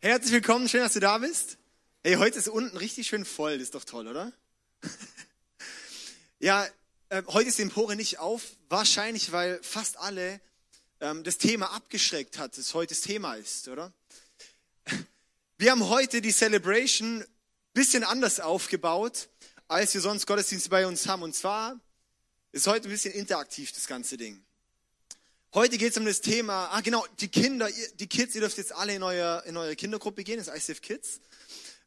Herzlich willkommen, schön, dass du da bist. Hey, heute ist unten richtig schön voll, das ist doch toll, oder? ja, äh, heute ist die Empore nicht auf, wahrscheinlich, weil fast alle ähm, das Thema abgeschreckt hat, das heute das Thema ist, oder? Wir haben heute die Celebration bisschen anders aufgebaut, als wir sonst Gottesdienste bei uns haben. Und zwar ist heute ein bisschen interaktiv das ganze Ding. Heute geht es um das Thema, ah genau, die Kinder, die Kids, ihr dürft jetzt alle in, euer, in eure Kindergruppe gehen, das ICF Kids.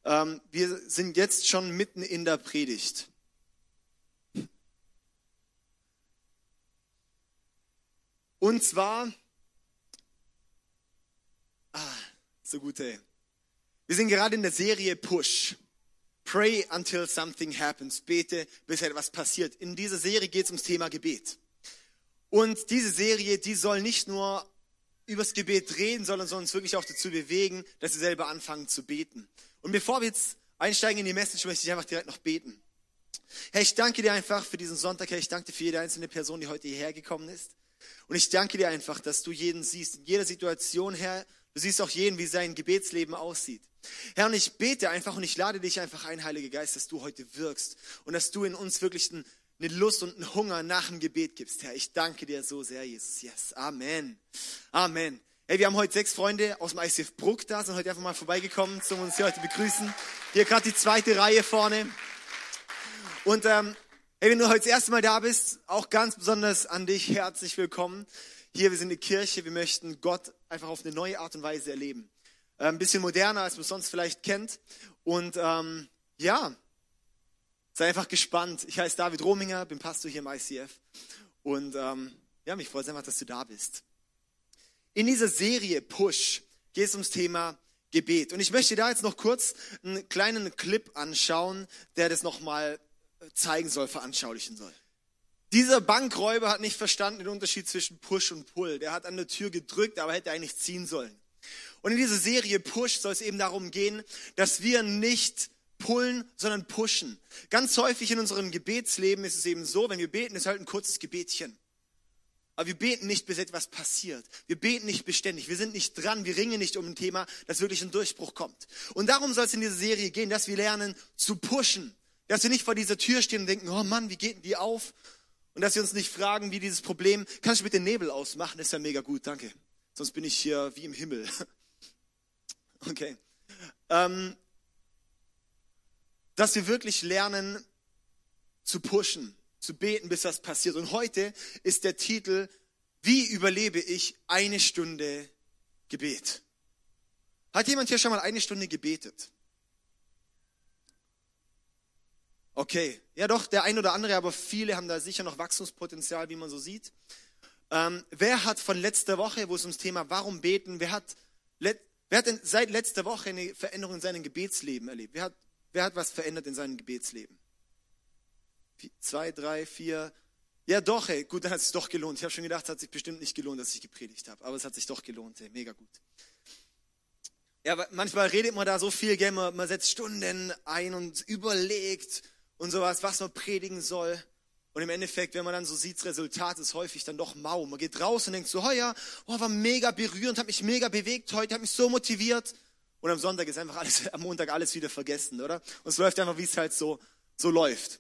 Ähm, wir sind jetzt schon mitten in der Predigt. Und zwar, ah, so gut, ey. Wir sind gerade in der Serie Push. Pray until something happens. Bete, bis etwas passiert. In dieser Serie geht es ums Thema Gebet. Und diese Serie, die soll nicht nur übers Gebet reden, sondern soll uns wirklich auch dazu bewegen, dass wir selber anfangen zu beten. Und bevor wir jetzt einsteigen in die Message, möchte ich einfach direkt noch beten. Herr, ich danke dir einfach für diesen Sonntag. Herr, ich danke dir für jede einzelne Person, die heute hierher gekommen ist. Und ich danke dir einfach, dass du jeden siehst, in jeder Situation, Herr. Du siehst auch jeden, wie sein Gebetsleben aussieht. Herr, und ich bete einfach und ich lade dich einfach ein, Heiliger Geist, dass du heute wirkst und dass du in uns wirklich einen eine Lust und einen Hunger nach dem Gebet gibst, Herr. Ich danke dir so sehr, Jesus. Yes, Amen. Amen. Hey, wir haben heute sechs Freunde aus dem ICF Bruck da, sind heute einfach mal vorbeigekommen, zum uns hier heute begrüßen. Hier gerade die zweite Reihe vorne. Und ähm, hey, wenn du heute das erste Mal da bist, auch ganz besonders an dich herzlich willkommen. Hier, wir sind eine Kirche, wir möchten Gott einfach auf eine neue Art und Weise erleben. Äh, ein bisschen moderner, als man es sonst vielleicht kennt. Und ähm, ja, Sei einfach gespannt. Ich heiße David Rominger, bin Pastor hier im ICF und ähm, ja, mich freut es einfach, dass du da bist. In dieser Serie Push geht es ums Thema Gebet. Und ich möchte da jetzt noch kurz einen kleinen Clip anschauen, der das nochmal äh, zeigen soll, veranschaulichen soll. Dieser Bankräuber hat nicht verstanden den Unterschied zwischen Push und Pull. Der hat an der Tür gedrückt, aber hätte eigentlich ziehen sollen. Und in dieser Serie Push soll es eben darum gehen, dass wir nicht pullen, sondern pushen. Ganz häufig in unserem Gebetsleben ist es eben so, wenn wir beten, ist halt ein kurzes Gebetchen. Aber wir beten nicht, bis etwas passiert. Wir beten nicht beständig. Wir sind nicht dran. Wir ringen nicht um ein Thema, das wirklich ein Durchbruch kommt. Und darum soll es in dieser Serie gehen, dass wir lernen zu pushen. Dass wir nicht vor dieser Tür stehen und denken, oh Mann, wie geht denn die auf? Und dass wir uns nicht fragen, wie dieses Problem, kannst du bitte Nebel ausmachen? Ist ja mega gut, danke. Sonst bin ich hier wie im Himmel. Okay. Ähm, dass wir wirklich lernen zu pushen, zu beten, bis das passiert. Und heute ist der Titel, wie überlebe ich eine Stunde Gebet? Hat jemand hier schon mal eine Stunde gebetet? Okay, ja doch, der ein oder andere, aber viele haben da sicher noch Wachstumspotenzial, wie man so sieht. Ähm, wer hat von letzter Woche, wo es ums Thema Warum beten, wer hat, wer hat denn seit letzter Woche eine Veränderung in seinem Gebetsleben erlebt? Wer hat Wer hat was verändert in seinem Gebetsleben? Zwei, drei, vier. Ja, doch, hey, gut, dann hat es sich doch gelohnt. Ich habe schon gedacht, es hat sich bestimmt nicht gelohnt, dass ich gepredigt habe. Aber es hat sich doch gelohnt, hey, mega gut. Ja, manchmal redet man da so viel, gell? Man, man setzt Stunden ein und überlegt und sowas, was man predigen soll. Und im Endeffekt, wenn man dann so sieht, das Resultat ist häufig dann doch mau. Man geht raus und denkt so, oh ja, oh, war mega berührend, hat mich mega bewegt heute, hat mich so motiviert. Und am Sonntag ist einfach alles, am Montag alles wieder vergessen, oder? Und es läuft einfach, wie es halt so, so läuft.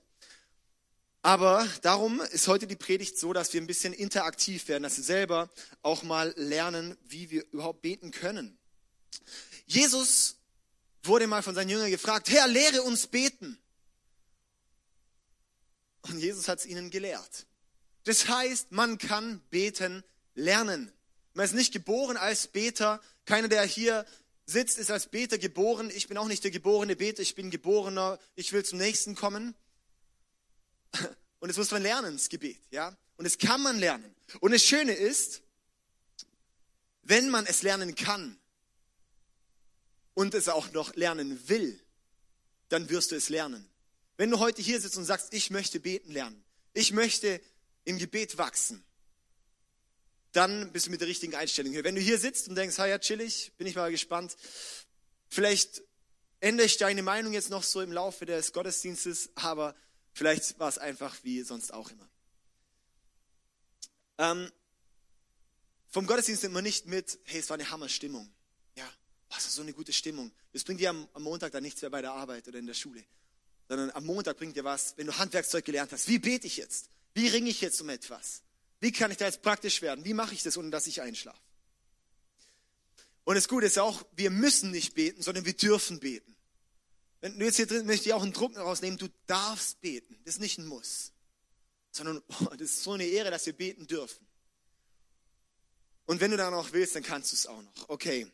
Aber darum ist heute die Predigt so, dass wir ein bisschen interaktiv werden, dass wir selber auch mal lernen, wie wir überhaupt beten können. Jesus wurde mal von seinen Jüngern gefragt, Herr, lehre uns beten. Und Jesus hat es ihnen gelehrt. Das heißt, man kann beten lernen. Man ist nicht geboren als Beter. Keiner, der hier sitzt, ist als Beter geboren. Ich bin auch nicht der geborene Beter, ich bin geborener, ich will zum nächsten kommen. Und das muss man lernen, das Gebet, ja. Und das kann man lernen. Und das Schöne ist, wenn man es lernen kann und es auch noch lernen will, dann wirst du es lernen. Wenn du heute hier sitzt und sagst, ich möchte beten lernen, ich möchte im Gebet wachsen, dann bist du mit der richtigen Einstellung hier. Wenn du hier sitzt und denkst, ja, chillig, bin ich mal gespannt, vielleicht ändere ich deine Meinung jetzt noch so im Laufe des Gottesdienstes, aber vielleicht war es einfach wie sonst auch immer. Ähm, vom Gottesdienst nimmt man nicht mit, hey, es war eine Hammerstimmung. Ja, hast du so eine gute Stimmung. Das bringt dir am, am Montag dann nichts mehr bei der Arbeit oder in der Schule. Sondern am Montag bringt dir was, wenn du Handwerkszeug gelernt hast. Wie bete ich jetzt? Wie ringe ich jetzt um etwas? Wie kann ich da jetzt praktisch werden? Wie mache ich das, ohne dass ich einschlafe? Und das Gute ist auch, wir müssen nicht beten, sondern wir dürfen beten. Wenn du jetzt hier drin möchte ich auch einen Druck rausnehmen, du darfst beten. Das ist nicht ein Muss. Sondern oh, das ist so eine Ehre, dass wir beten dürfen. Und wenn du da noch willst, dann kannst du es auch noch. Okay.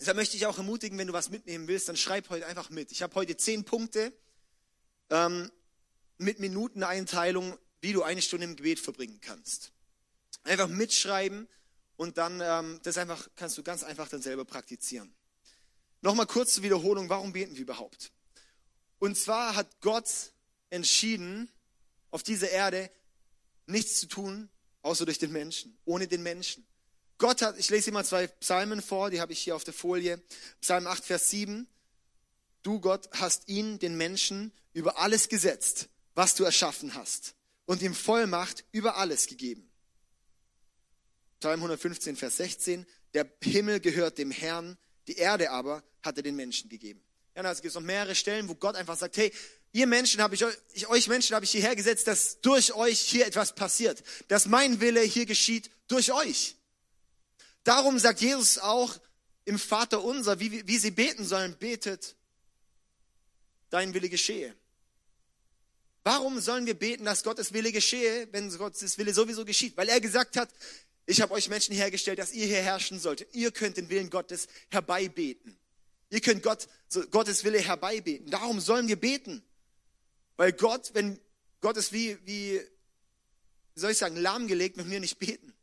Deshalb möchte ich auch ermutigen, wenn du was mitnehmen willst, dann schreib heute einfach mit. Ich habe heute zehn Punkte ähm, mit Minuteneinteilung, wie du eine Stunde im Gebet verbringen kannst. Einfach mitschreiben und dann ähm, das einfach kannst du ganz einfach dann selber praktizieren. Nochmal kurz zur Wiederholung, warum beten wir überhaupt? Und zwar hat Gott entschieden, auf dieser Erde nichts zu tun, außer durch den Menschen, ohne den Menschen. Gott hat, ich lese hier mal zwei Psalmen vor, die habe ich hier auf der Folie. Psalm 8, Vers 7. Du Gott hast ihn, den Menschen, über alles gesetzt, was du erschaffen hast und ihm Vollmacht über alles gegeben. Psalm 115, Vers 16. Der Himmel gehört dem Herrn, die Erde aber hat er den Menschen gegeben. Ja, es gibt noch mehrere Stellen, wo Gott einfach sagt, hey, ihr Menschen habe ich, ich euch Menschen habe ich hierher gesetzt, dass durch euch hier etwas passiert, dass mein Wille hier geschieht durch euch. Darum sagt Jesus auch im Vater unser, wie, wie sie beten sollen, betet, dein Wille geschehe. Warum sollen wir beten, dass Gottes Wille geschehe, wenn Gottes Wille sowieso geschieht? Weil er gesagt hat, ich habe euch Menschen hergestellt, dass ihr hier herrschen solltet. Ihr könnt den Willen Gottes herbeibeten. Ihr könnt Gott, Gottes Wille herbeibeten. Darum sollen wir beten. Weil Gott, wenn Gott ist wie, wie, wie soll ich sagen, lahmgelegt, mit mir nicht beten.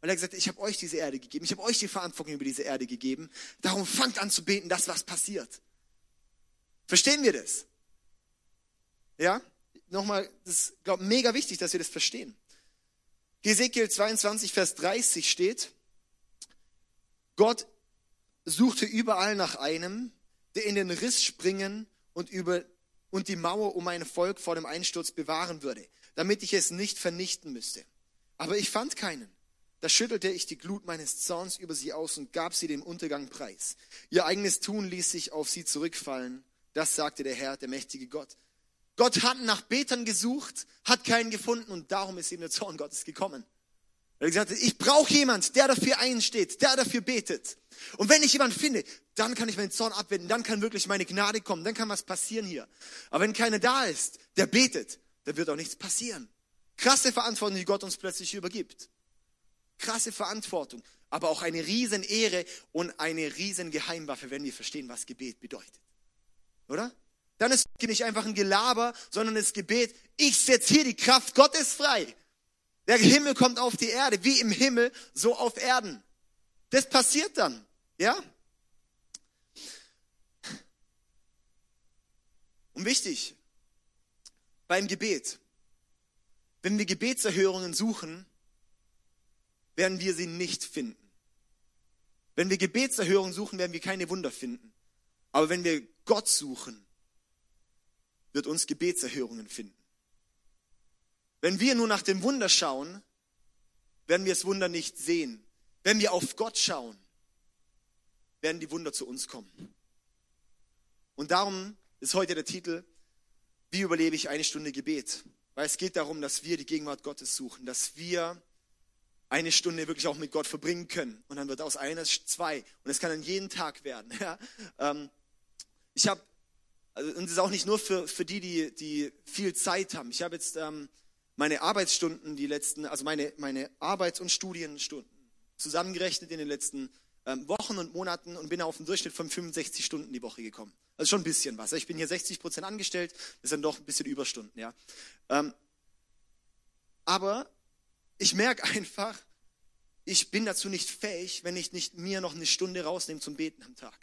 Weil er gesagt hat, ich habe euch diese Erde gegeben. Ich habe euch die Verantwortung über diese Erde gegeben. Darum fangt an zu beten, dass was passiert. Verstehen wir das? Ja? Nochmal, das ist, glaube mega wichtig, dass wir das verstehen. Ezekiel 22, Vers 30 steht, Gott suchte überall nach einem, der in den Riss springen und, über, und die Mauer um mein Volk vor dem Einsturz bewahren würde, damit ich es nicht vernichten müsste. Aber ich fand keinen. Da schüttelte ich die Glut meines Zorns über sie aus und gab sie dem Untergang preis. Ihr eigenes Tun ließ sich auf sie zurückfallen. Das sagte der Herr, der mächtige Gott. Gott hat nach Betern gesucht, hat keinen gefunden und darum ist ihm der Zorn Gottes gekommen. Er hat gesagt, ich brauche jemand, der dafür einsteht, der dafür betet. Und wenn ich jemanden finde, dann kann ich meinen Zorn abwenden, dann kann wirklich meine Gnade kommen, dann kann was passieren hier. Aber wenn keiner da ist, der betet, dann wird auch nichts passieren. Krasse Verantwortung, die Gott uns plötzlich übergibt. Krasse Verantwortung, aber auch eine riesen Ehre und eine riesen Geheimwaffe, wenn wir verstehen, was Gebet bedeutet. Oder? Dann ist nicht einfach ein Gelaber, sondern das Gebet, ich setze hier die Kraft Gottes frei. Der Himmel kommt auf die Erde, wie im Himmel, so auf Erden. Das passiert dann, ja? Und wichtig, beim Gebet, wenn wir Gebetserhörungen suchen, werden wir sie nicht finden. Wenn wir Gebetserhörungen suchen, werden wir keine Wunder finden. Aber wenn wir Gott suchen, wird uns Gebetserhörungen finden. Wenn wir nur nach dem Wunder schauen, werden wir das Wunder nicht sehen. Wenn wir auf Gott schauen, werden die Wunder zu uns kommen. Und darum ist heute der Titel, wie überlebe ich eine Stunde Gebet? Weil es geht darum, dass wir die Gegenwart Gottes suchen, dass wir eine Stunde wirklich auch mit Gott verbringen können. Und dann wird aus einer zwei. Und es kann dann jeden Tag werden. Ja? Ähm, ich habe also, und es ist auch nicht nur für, für die, die, die viel Zeit haben. Ich habe jetzt ähm, meine Arbeitsstunden, die letzten, also meine, meine Arbeits- und Studienstunden zusammengerechnet in den letzten ähm, Wochen und Monaten und bin auf einen Durchschnitt von 65 Stunden die Woche gekommen. Also schon ein bisschen was. Ich bin hier 60 Prozent angestellt, das dann doch ein bisschen Überstunden, ja. Ähm, aber ich merke einfach, ich bin dazu nicht fähig, wenn ich nicht mir noch eine Stunde rausnehme zum Beten am Tag.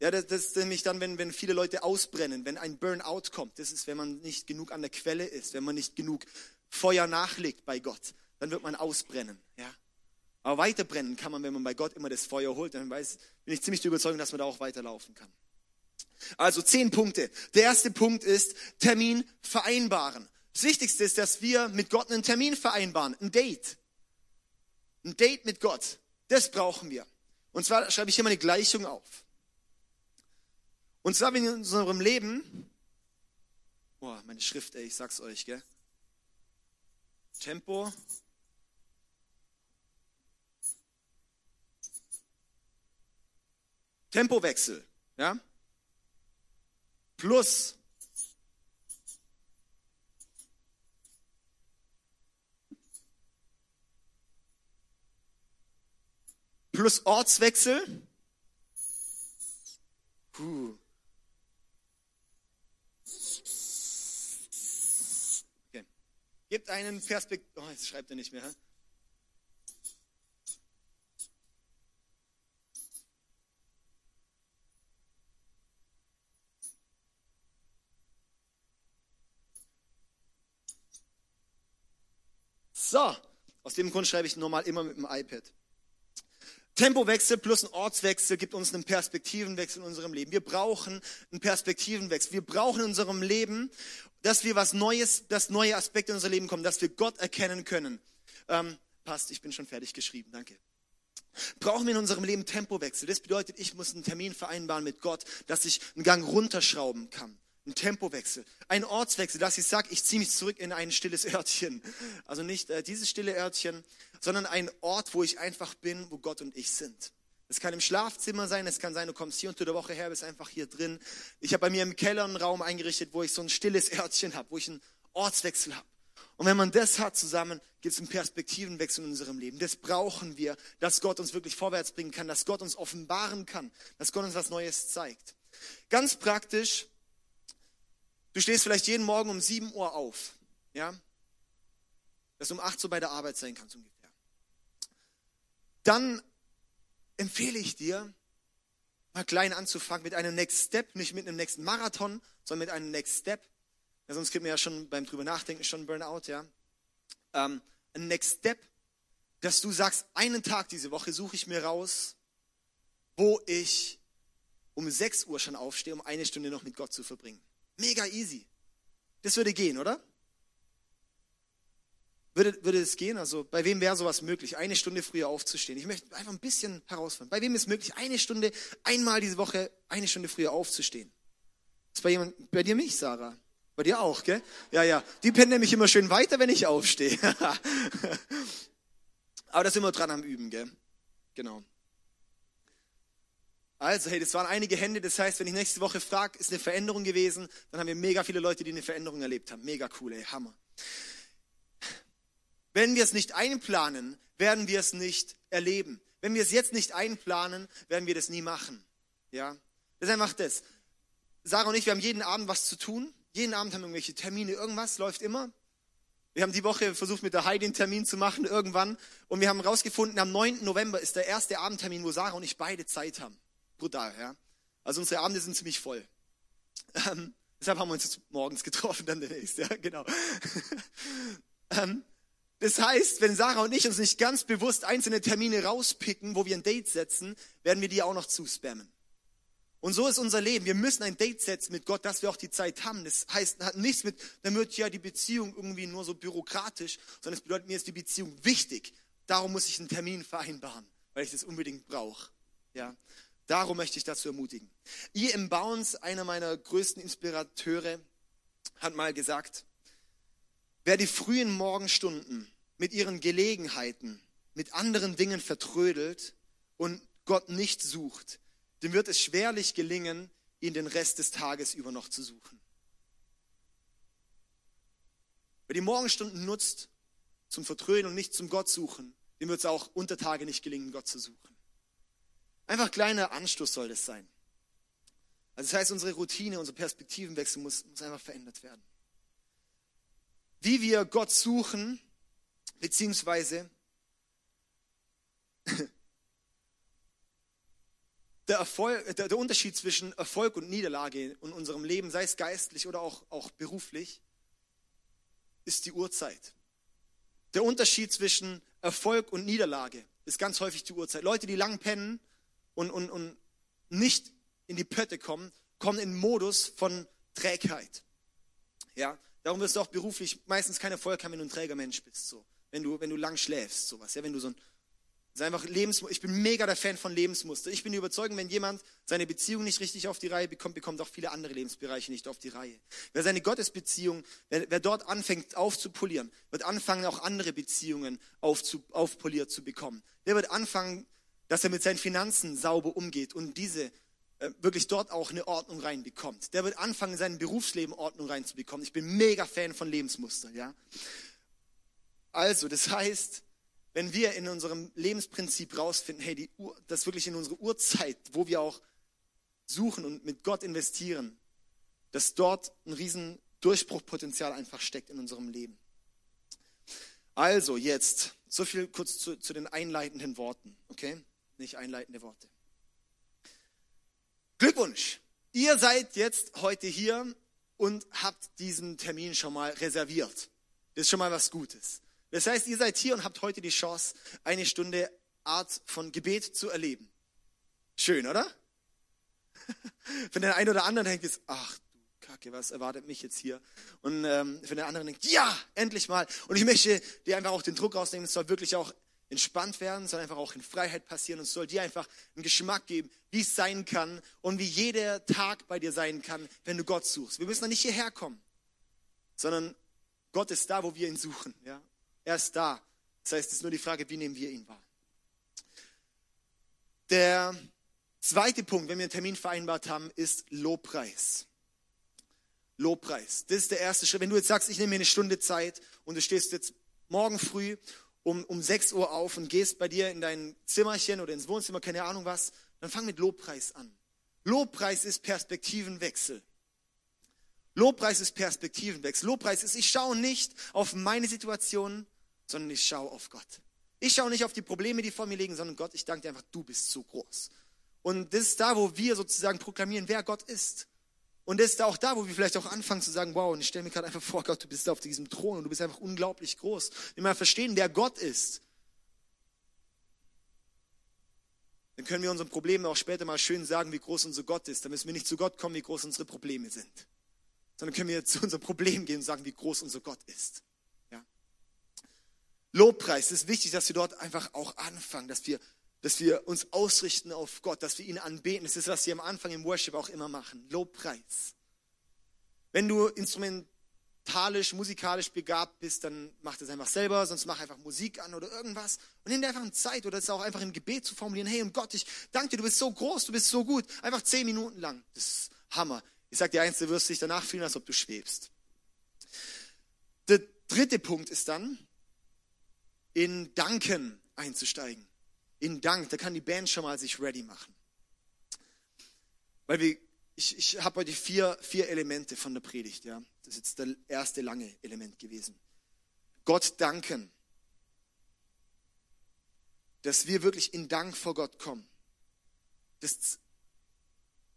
Ja, das, das ist nämlich dann, wenn, wenn viele Leute ausbrennen, wenn ein Burnout kommt. Das ist, wenn man nicht genug an der Quelle ist, wenn man nicht genug Feuer nachlegt bei Gott, dann wird man ausbrennen. Ja. Aber weiterbrennen kann man, wenn man bei Gott immer das Feuer holt. Dann weiß, bin ich ziemlich überzeugt, dass man da auch weiterlaufen kann. Also zehn Punkte. Der erste Punkt ist Termin vereinbaren. Das Wichtigste ist, dass wir mit Gott einen Termin vereinbaren, ein Date. Ein Date mit Gott. Das brauchen wir. Und zwar schreibe ich hier mal eine Gleichung auf. Und zwar, wenn in unserem Leben, boah, meine Schrift, ey, ich sag's euch, gell? Tempo. Tempowechsel, ja? Plus plus Ortswechsel. Puh. Gibt einen Perspektiv. Oh, jetzt schreibt er nicht mehr. So, aus dem Grund schreibe ich normal immer mit dem iPad. Tempowechsel plus ein Ortswechsel gibt uns einen Perspektivenwechsel in unserem Leben. Wir brauchen einen Perspektivenwechsel. Wir brauchen in unserem Leben, dass wir was Neues, dass neue Aspekte in unser Leben kommen, dass wir Gott erkennen können. Ähm, passt, ich bin schon fertig geschrieben, danke. Brauchen wir in unserem Leben Tempowechsel? Das bedeutet, ich muss einen Termin vereinbaren mit Gott, dass ich einen Gang runterschrauben kann. Ein Tempowechsel, ein Ortswechsel, dass ich sage, ich ziehe mich zurück in ein stilles Örtchen. Also nicht äh, dieses stille Örtchen, sondern ein Ort, wo ich einfach bin, wo Gott und ich sind. Es kann im Schlafzimmer sein, es kann sein, du kommst hier unter der Woche her, bist einfach hier drin. Ich habe bei mir im Keller einen Raum eingerichtet, wo ich so ein stilles Örtchen habe, wo ich einen Ortswechsel habe. Und wenn man das hat zusammen, gibt es einen Perspektivenwechsel in unserem Leben. Das brauchen wir, dass Gott uns wirklich vorwärts bringen kann, dass Gott uns offenbaren kann, dass Gott uns was Neues zeigt. Ganz praktisch Du stehst vielleicht jeden Morgen um 7 Uhr auf, ja, dass du um 8 Uhr bei der Arbeit sein kannst ungefähr. Dann empfehle ich dir, mal klein anzufangen mit einem Next Step, nicht mit einem nächsten Marathon, sondern mit einem Next Step. Ja, sonst kriegt man ja schon beim drüber nachdenken schon Burnout, ja. Ähm, ein Next Step, dass du sagst, einen Tag diese Woche suche ich mir raus, wo ich um 6 Uhr schon aufstehe, um eine Stunde noch mit Gott zu verbringen. Mega easy. Das würde gehen, oder? Würde, würde es gehen? Also bei wem wäre sowas möglich, eine Stunde früher aufzustehen? Ich möchte einfach ein bisschen herausfinden. Bei wem ist möglich, eine Stunde, einmal diese Woche, eine Stunde früher aufzustehen? Ist bei jemand, bei dir mich, Sarah? Bei dir auch, gell? Ja, ja. Die pennen nämlich immer schön weiter, wenn ich aufstehe. Aber da sind wir dran am Üben, gell? Genau. Also, hey, das waren einige Hände. Das heißt, wenn ich nächste Woche frage, ist eine Veränderung gewesen, dann haben wir mega viele Leute, die eine Veränderung erlebt haben. Mega cool, ey, Hammer. Wenn wir es nicht einplanen, werden wir es nicht erleben. Wenn wir es jetzt nicht einplanen, werden wir das nie machen. Ja? Ist einfach das. Sarah und ich, wir haben jeden Abend was zu tun. Jeden Abend haben wir irgendwelche Termine. Irgendwas läuft immer. Wir haben die Woche versucht, mit der Heidi einen Termin zu machen, irgendwann. Und wir haben herausgefunden, am 9. November ist der erste Abendtermin, wo Sarah und ich beide Zeit haben brutal. Ja? Also unsere Abende sind ziemlich voll. Ähm, deshalb haben wir uns jetzt morgens getroffen, dann demnächst. Ja, genau. ähm, das heißt, wenn Sarah und ich uns nicht ganz bewusst einzelne Termine rauspicken, wo wir ein Date setzen, werden wir die auch noch zuspammen. Und so ist unser Leben. Wir müssen ein Date setzen mit Gott, dass wir auch die Zeit haben. Das heißt, hat nichts mit, dann wird ja die Beziehung irgendwie nur so bürokratisch, sondern es bedeutet, mir ist die Beziehung wichtig. Darum muss ich einen Termin vereinbaren, weil ich das unbedingt brauche. Ja. Darum möchte ich dazu ermutigen. E.M. Bounds, einer meiner größten Inspirateure, hat mal gesagt, wer die frühen Morgenstunden mit ihren Gelegenheiten, mit anderen Dingen vertrödelt und Gott nicht sucht, dem wird es schwerlich gelingen, ihn den Rest des Tages über noch zu suchen. Wer die Morgenstunden nutzt zum Vertrödeln und nicht zum Gott suchen, dem wird es auch unter Tage nicht gelingen, Gott zu suchen. Einfach kleiner Anstoß soll das sein. Also das heißt, unsere Routine, unser Perspektivenwechsel muss, muss einfach verändert werden. Wie wir Gott suchen, beziehungsweise der, Erfolg, der, der, Unterschied zwischen Erfolg und Niederlage in unserem Leben, sei es geistlich oder auch, auch beruflich, ist die Uhrzeit. Der Unterschied zwischen Erfolg und Niederlage ist ganz häufig die Uhrzeit. Leute, die lang pennen, und, und, und nicht in die Pötte kommen, kommen in Modus von Trägheit. Ja, darum wirst du auch beruflich meistens keinen Erfolg haben, wenn du ein träger Mensch bist, so. Wenn du, wenn du lang schläfst, sowas, ja, wenn du so ein, ist einfach Lebens ich bin mega der Fan von Lebensmuster. Ich bin überzeugt, wenn jemand seine Beziehung nicht richtig auf die Reihe bekommt, bekommt auch viele andere Lebensbereiche nicht auf die Reihe. Wer seine Gottesbeziehung, wer, wer dort anfängt aufzupolieren, wird anfangen, auch andere Beziehungen aufzu, aufpoliert zu bekommen. Der wird anfangen, dass er mit seinen Finanzen sauber umgeht und diese wirklich dort auch eine Ordnung reinbekommt. Der wird anfangen, in seinem Berufsleben Ordnung reinzubekommen. Ich bin mega Fan von Lebensmustern, ja. Also, das heißt, wenn wir in unserem Lebensprinzip rausfinden, hey, die Ur, das wirklich in unsere Urzeit, wo wir auch suchen und mit Gott investieren, dass dort ein riesen Durchbruchpotenzial einfach steckt in unserem Leben. Also jetzt, so viel kurz zu, zu den einleitenden Worten, okay? Nicht einleitende Worte. Glückwunsch! Ihr seid jetzt heute hier und habt diesen Termin schon mal reserviert. Das ist schon mal was Gutes. Das heißt, ihr seid hier und habt heute die Chance, eine Stunde Art von Gebet zu erleben. Schön, oder? Für den einen oder anderen denkt jetzt, ach du Kacke, was erwartet mich jetzt hier? Und ähm, für den anderen denkt, ja, endlich mal. Und ich möchte dir einfach auch den Druck rausnehmen, es soll wirklich auch entspannt werden, soll einfach auch in Freiheit passieren und es soll dir einfach einen Geschmack geben, wie es sein kann und wie jeder Tag bei dir sein kann, wenn du Gott suchst. Wir müssen da nicht hierher kommen, sondern Gott ist da, wo wir ihn suchen. Ja? Er ist da. Das heißt, es ist nur die Frage, wie nehmen wir ihn wahr. Der zweite Punkt, wenn wir einen Termin vereinbart haben, ist Lobpreis. Lobpreis. Das ist der erste Schritt. Wenn du jetzt sagst, ich nehme mir eine Stunde Zeit und du stehst jetzt morgen früh um, um 6 Uhr auf und gehst bei dir in dein Zimmerchen oder ins Wohnzimmer, keine Ahnung was, dann fang mit Lobpreis an. Lobpreis ist Perspektivenwechsel. Lobpreis ist Perspektivenwechsel. Lobpreis ist, ich schaue nicht auf meine Situation, sondern ich schaue auf Gott. Ich schaue nicht auf die Probleme, die vor mir liegen, sondern Gott, ich danke dir einfach, du bist so groß. Und das ist da, wo wir sozusagen proklamieren, wer Gott ist. Und das ist auch da, wo wir vielleicht auch anfangen zu sagen, wow, und ich stelle mir gerade einfach vor, Gott, du bist auf diesem Thron und du bist einfach unglaublich groß. Wir mal verstehen, wer Gott ist. Dann können wir unseren Problemen auch später mal schön sagen, wie groß unser Gott ist. Dann müssen wir nicht zu Gott kommen, wie groß unsere Probleme sind. Sondern können wir zu unserem Problem gehen und sagen, wie groß unser Gott ist. Lobpreis. Es ist wichtig, dass wir dort einfach auch anfangen, dass wir, dass wir uns ausrichten auf Gott, dass wir ihn anbeten. Das ist, was wir am Anfang im Worship auch immer machen. Lobpreis. Wenn du instrumentalisch, musikalisch begabt bist, dann mach das einfach selber, sonst mach einfach Musik an oder irgendwas und nimm dir einfach Zeit oder es auch einfach im Gebet zu formulieren. Hey, und Gott, ich danke dir, du bist so groß, du bist so gut. Einfach zehn Minuten lang. Das ist Hammer. Ich sag dir eins, du wirst dich danach fühlen, als ob du schwebst. Der dritte Punkt ist dann, in Danken einzusteigen. In Dank, da kann die Band schon mal sich ready machen. Weil wir, ich, ich habe heute vier, vier Elemente von der Predigt. Ja. Das ist jetzt das erste lange Element gewesen. Gott danken. Dass wir wirklich in Dank vor Gott kommen. Das,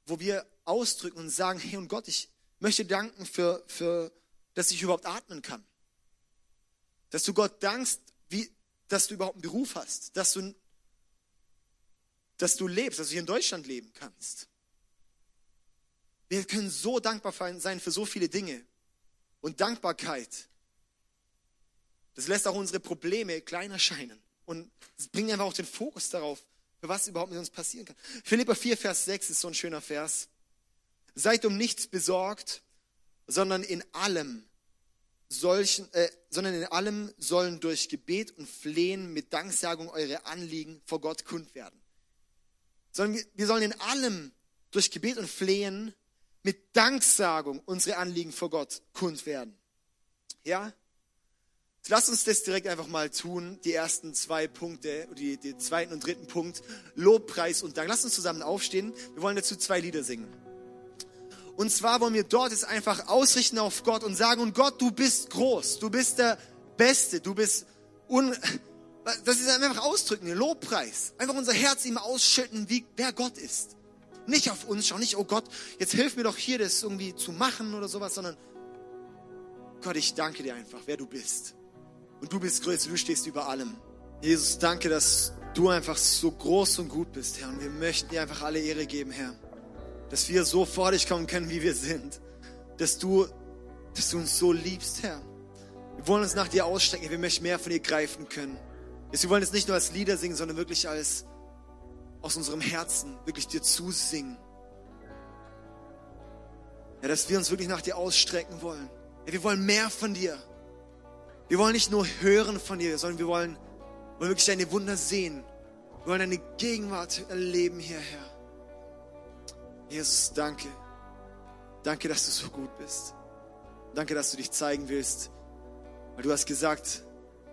wo wir ausdrücken und sagen, hey und Gott, ich möchte danken für, für, dass ich überhaupt atmen kann. Dass du Gott dankst, wie, dass du überhaupt einen Beruf hast, dass du, dass du lebst, dass du hier in Deutschland leben kannst. Wir können so dankbar sein für so viele Dinge. Und Dankbarkeit, das lässt auch unsere Probleme kleiner scheinen. Und es bringt einfach auch den Fokus darauf, für was überhaupt mit uns passieren kann. Philippa 4, Vers 6 ist so ein schöner Vers. Seid um nichts besorgt, sondern in allem solchen, äh, sondern in allem sollen durch Gebet und Flehen mit Danksagung eure Anliegen vor Gott kund werden. Sondern wir, sollen in allem durch Gebet und Flehen mit Danksagung unsere Anliegen vor Gott kund werden. Ja? Lass uns das direkt einfach mal tun, die ersten zwei Punkte, die, die zweiten und dritten Punkt, Lobpreis und Dank. Lass uns zusammen aufstehen. Wir wollen dazu zwei Lieder singen. Und zwar wollen wir dort jetzt einfach ausrichten auf Gott und sagen, und Gott, du bist groß, du bist der Beste, du bist un... Das ist einfach ausdrücken, Lobpreis. Einfach unser Herz ihm ausschütten, wie, wer Gott ist. Nicht auf uns schauen, nicht, oh Gott, jetzt hilf mir doch hier, das irgendwie zu machen oder sowas, sondern Gott, ich danke dir einfach, wer du bist. Und du bist größer, du stehst über allem. Jesus, danke, dass du einfach so groß und gut bist, Herr. Und wir möchten dir einfach alle Ehre geben, Herr dass wir so vor dich kommen können, wie wir sind. Dass du, dass du uns so liebst, Herr. Wir wollen uns nach dir ausstrecken, wir möchten mehr von dir greifen können. Wir wollen es nicht nur als Lieder singen, sondern wirklich als aus unserem Herzen, wirklich dir zusingen. Ja, dass wir uns wirklich nach dir ausstrecken wollen. Ja, wir wollen mehr von dir. Wir wollen nicht nur hören von dir, sondern wir wollen, wollen wirklich deine Wunder sehen. Wir wollen deine Gegenwart erleben hierher. Jesus, danke. Danke, dass du so gut bist. Danke, dass du dich zeigen willst. Weil du hast gesagt,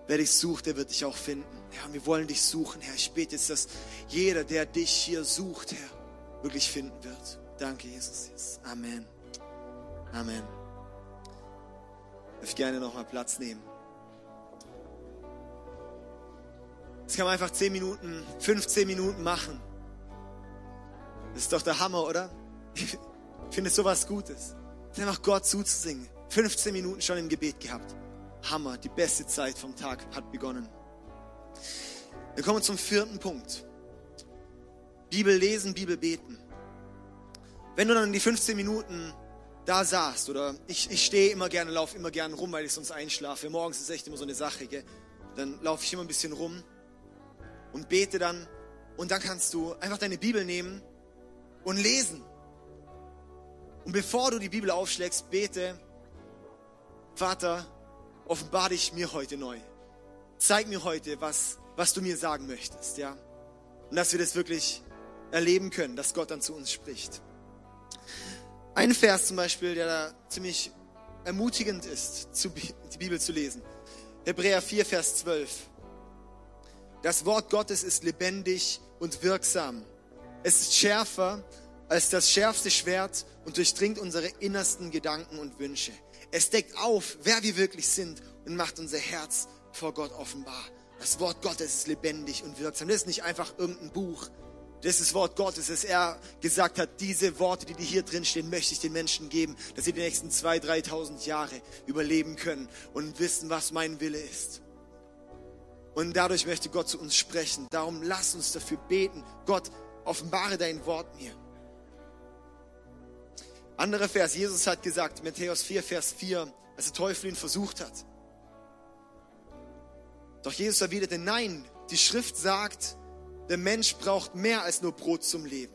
wer dich sucht, der wird dich auch finden. Ja, wir wollen dich suchen, Herr. Ich bete jetzt, dass jeder, der dich hier sucht, Herr, wirklich finden wird. Danke, Jesus. Amen. Amen. Darf gerne nochmal Platz nehmen. Das kann man einfach 10 Minuten, 15 Minuten machen. Das ist doch der Hammer, oder? Ich finde sowas Gutes. Einfach Gott zuzusingen. 15 Minuten schon im Gebet gehabt. Hammer, die beste Zeit vom Tag hat begonnen. Wir kommen zum vierten Punkt. Bibel lesen, Bibel beten. Wenn du dann die 15 Minuten da saßt oder ich, ich stehe immer gerne, laufe immer gerne rum, weil ich sonst einschlafe. Morgens ist echt immer so eine Sache. Gell? Dann laufe ich immer ein bisschen rum und bete dann. Und dann kannst du einfach deine Bibel nehmen und lesen. Und bevor du die Bibel aufschlägst, bete, Vater, offenbar dich mir heute neu. Zeig mir heute, was, was du mir sagen möchtest, ja. Und dass wir das wirklich erleben können, dass Gott dann zu uns spricht. Ein Vers zum Beispiel, der da ziemlich ermutigend ist, die Bibel zu lesen. Hebräer 4, Vers 12. Das Wort Gottes ist lebendig und wirksam. Es ist schärfer als das schärfste Schwert und durchdringt unsere innersten Gedanken und Wünsche. Es deckt auf, wer wir wirklich sind und macht unser Herz vor Gott offenbar. Das Wort Gottes ist lebendig und wirksam. Das ist nicht einfach irgendein Buch. Das ist das Wort Gottes, dass er gesagt hat, diese Worte, die hier drin stehen, möchte ich den Menschen geben, dass sie die nächsten zwei, 3.000 Jahre überleben können und wissen, was mein Wille ist. Und dadurch möchte Gott zu uns sprechen. Darum lass uns dafür beten. Gott, offenbare dein Wort mir. Anderer Vers, Jesus hat gesagt, Matthäus 4, Vers 4, als der Teufel ihn versucht hat. Doch Jesus erwiderte, nein, die Schrift sagt, der Mensch braucht mehr als nur Brot zum Leben.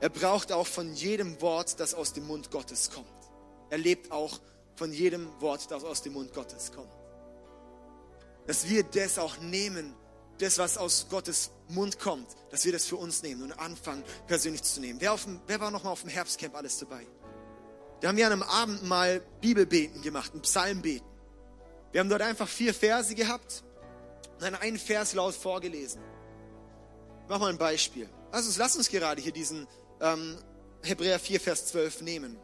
Er braucht auch von jedem Wort, das aus dem Mund Gottes kommt. Er lebt auch von jedem Wort, das aus dem Mund Gottes kommt. Dass wir das auch nehmen, das, was aus Gottes Mund kommt, dass wir das für uns nehmen und anfangen, persönlich zu nehmen. Wer, dem, wer war noch mal auf dem Herbstcamp alles dabei? Da haben wir an einem Abend mal Bibelbeten gemacht, ein Psalmbeten. Wir haben dort einfach vier Verse gehabt und dann einen Vers laut vorgelesen. Mach mal ein Beispiel. Also lass uns gerade hier diesen ähm, Hebräer 4, Vers 12 nehmen.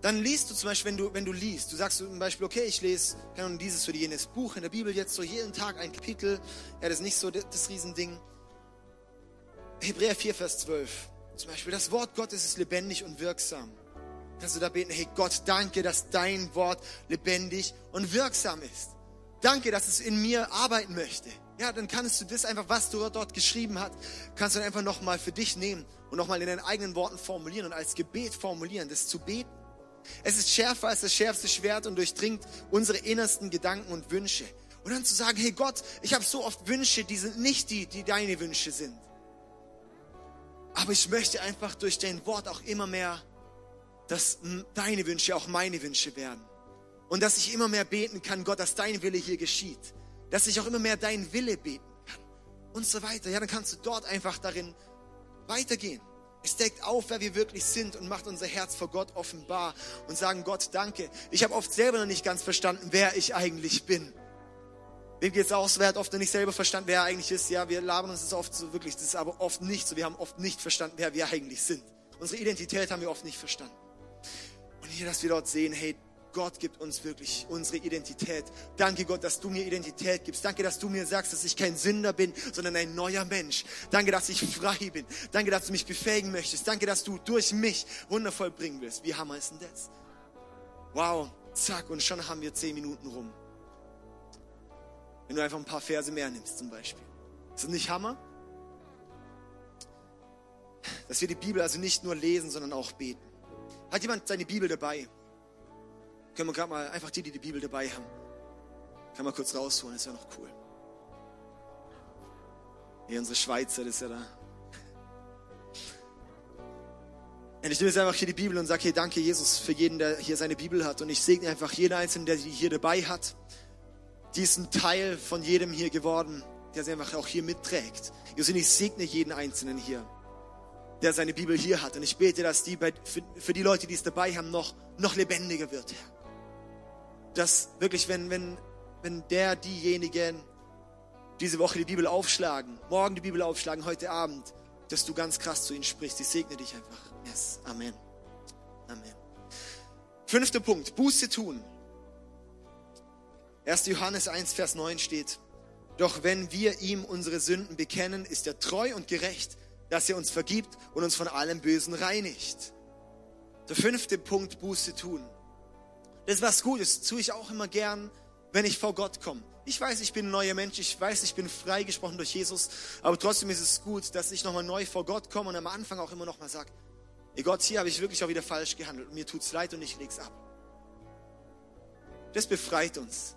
Dann liest du zum Beispiel, wenn du, wenn du liest, du sagst zum Beispiel, okay, ich lese dieses oder jenes Buch in der Bibel jetzt so jeden Tag ein Kapitel. Ja, das ist nicht so das, das Riesending. Hebräer 4, Vers 12. Zum Beispiel, das Wort Gottes ist lebendig und wirksam kannst du da beten, hey Gott, danke, dass dein Wort lebendig und wirksam ist. Danke, dass es in mir arbeiten möchte. Ja, dann kannst du das einfach, was du dort geschrieben hast, kannst du dann einfach nochmal für dich nehmen und nochmal in deinen eigenen Worten formulieren und als Gebet formulieren, das zu beten. Es ist schärfer als das schärfste Schwert und durchdringt unsere innersten Gedanken und Wünsche. Und dann zu sagen, hey Gott, ich habe so oft Wünsche, die sind nicht die, die deine Wünsche sind. Aber ich möchte einfach durch dein Wort auch immer mehr dass deine Wünsche auch meine Wünsche werden. Und dass ich immer mehr beten kann, Gott, dass dein Wille hier geschieht. Dass ich auch immer mehr dein Wille beten kann. Und so weiter. Ja, dann kannst du dort einfach darin weitergehen. Es deckt auf, wer wir wirklich sind und macht unser Herz vor Gott offenbar und sagen, Gott, danke. Ich habe oft selber noch nicht ganz verstanden, wer ich eigentlich bin. Wem geht es auch so, wer hat oft noch nicht selber verstanden, wer er eigentlich ist. Ja, wir labern uns das oft so wirklich, das ist aber oft nicht so. Wir haben oft nicht verstanden, wer wir eigentlich sind. Unsere Identität haben wir oft nicht verstanden. Und hier, dass wir dort sehen, hey, Gott gibt uns wirklich unsere Identität. Danke Gott, dass du mir Identität gibst. Danke, dass du mir sagst, dass ich kein Sünder bin, sondern ein neuer Mensch. Danke, dass ich frei bin. Danke, dass du mich befähigen möchtest. Danke, dass du durch mich wundervoll bringen willst. Wie hammer ist denn das? Wow, zack, und schon haben wir zehn Minuten rum. Wenn du einfach ein paar Verse mehr nimmst zum Beispiel. Ist das nicht Hammer? Dass wir die Bibel also nicht nur lesen, sondern auch beten. Hat jemand seine Bibel dabei? Können wir gerade mal, einfach die, die die Bibel dabei haben, kann man kurz rausholen, ist ja noch cool. Hier unsere Schweizer, das ist ja da. Und ich nehme jetzt einfach hier die Bibel und sage, hier danke Jesus für jeden, der hier seine Bibel hat. Und ich segne einfach jeden Einzelnen, der sie hier dabei hat. Die ist ein Teil von jedem hier geworden, der sie einfach auch hier mitträgt. Jesus, ich segne jeden Einzelnen hier, der seine Bibel hier hat. Und ich bete, dass die bei, für, für die Leute, die es dabei haben, noch, noch lebendiger wird. Dass wirklich, wenn, wenn, wenn der, diejenigen diese Woche die Bibel aufschlagen, morgen die Bibel aufschlagen, heute Abend, dass du ganz krass zu ihnen sprichst. Ich segne dich einfach. Yes. Amen. Amen. Fünfter Punkt, Buße tun. 1. Johannes 1, Vers 9 steht, doch wenn wir ihm unsere Sünden bekennen, ist er treu und gerecht, dass er uns vergibt und uns von allem Bösen reinigt. Der fünfte Punkt, Buße tun. Das ist was Gutes, tue ich auch immer gern, wenn ich vor Gott komme. Ich weiß, ich bin ein neuer Mensch, ich weiß, ich bin freigesprochen durch Jesus, aber trotzdem ist es gut, dass ich nochmal neu vor Gott komme und am Anfang auch immer nochmal sage, ey Gott, hier habe ich wirklich auch wieder falsch gehandelt und mir tut's leid und ich leg's ab. Das befreit uns.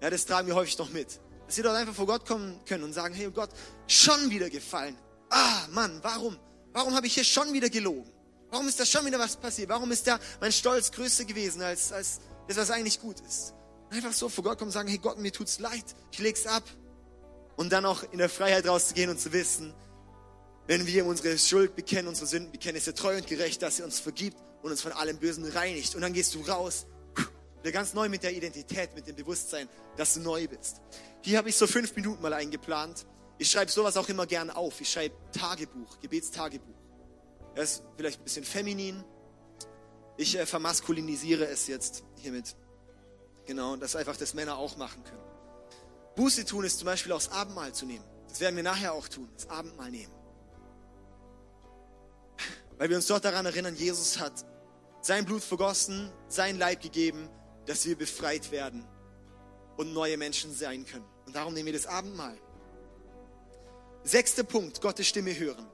Ja, das tragen wir häufig noch mit. Dass wir dort einfach vor Gott kommen können und sagen, hey Gott, schon wieder gefallen. Ah, Mann, warum? Warum habe ich hier schon wieder gelogen? Warum ist da schon wieder was passiert? Warum ist da mein Stolz größer gewesen als, als das, was eigentlich gut ist? Einfach so vor Gott kommen und sagen, hey Gott, mir tut's leid, ich leg's ab. Und dann auch in der Freiheit rauszugehen und zu wissen, wenn wir unsere Schuld bekennen, unsere Sünden bekennen, ist er treu und gerecht, dass er uns vergibt und uns von allem Bösen reinigt. Und dann gehst du raus, wieder ganz neu mit der Identität, mit dem Bewusstsein, dass du neu bist. Hier habe ich so fünf Minuten mal eingeplant. Ich schreibe sowas auch immer gern auf. Ich schreibe Tagebuch, Gebetstagebuch. Das ist vielleicht ein bisschen feminin. Ich äh, vermaskulinisiere es jetzt hiermit. Genau, dass einfach das Männer auch machen können. Buße tun ist zum Beispiel das Abendmahl zu nehmen. Das werden wir nachher auch tun, das Abendmahl nehmen. Weil wir uns dort daran erinnern, Jesus hat sein Blut vergossen, sein Leib gegeben, dass wir befreit werden und neue Menschen sein können. Und darum nehmen wir das Abendmahl. Sechster Punkt, Gottes Stimme hören.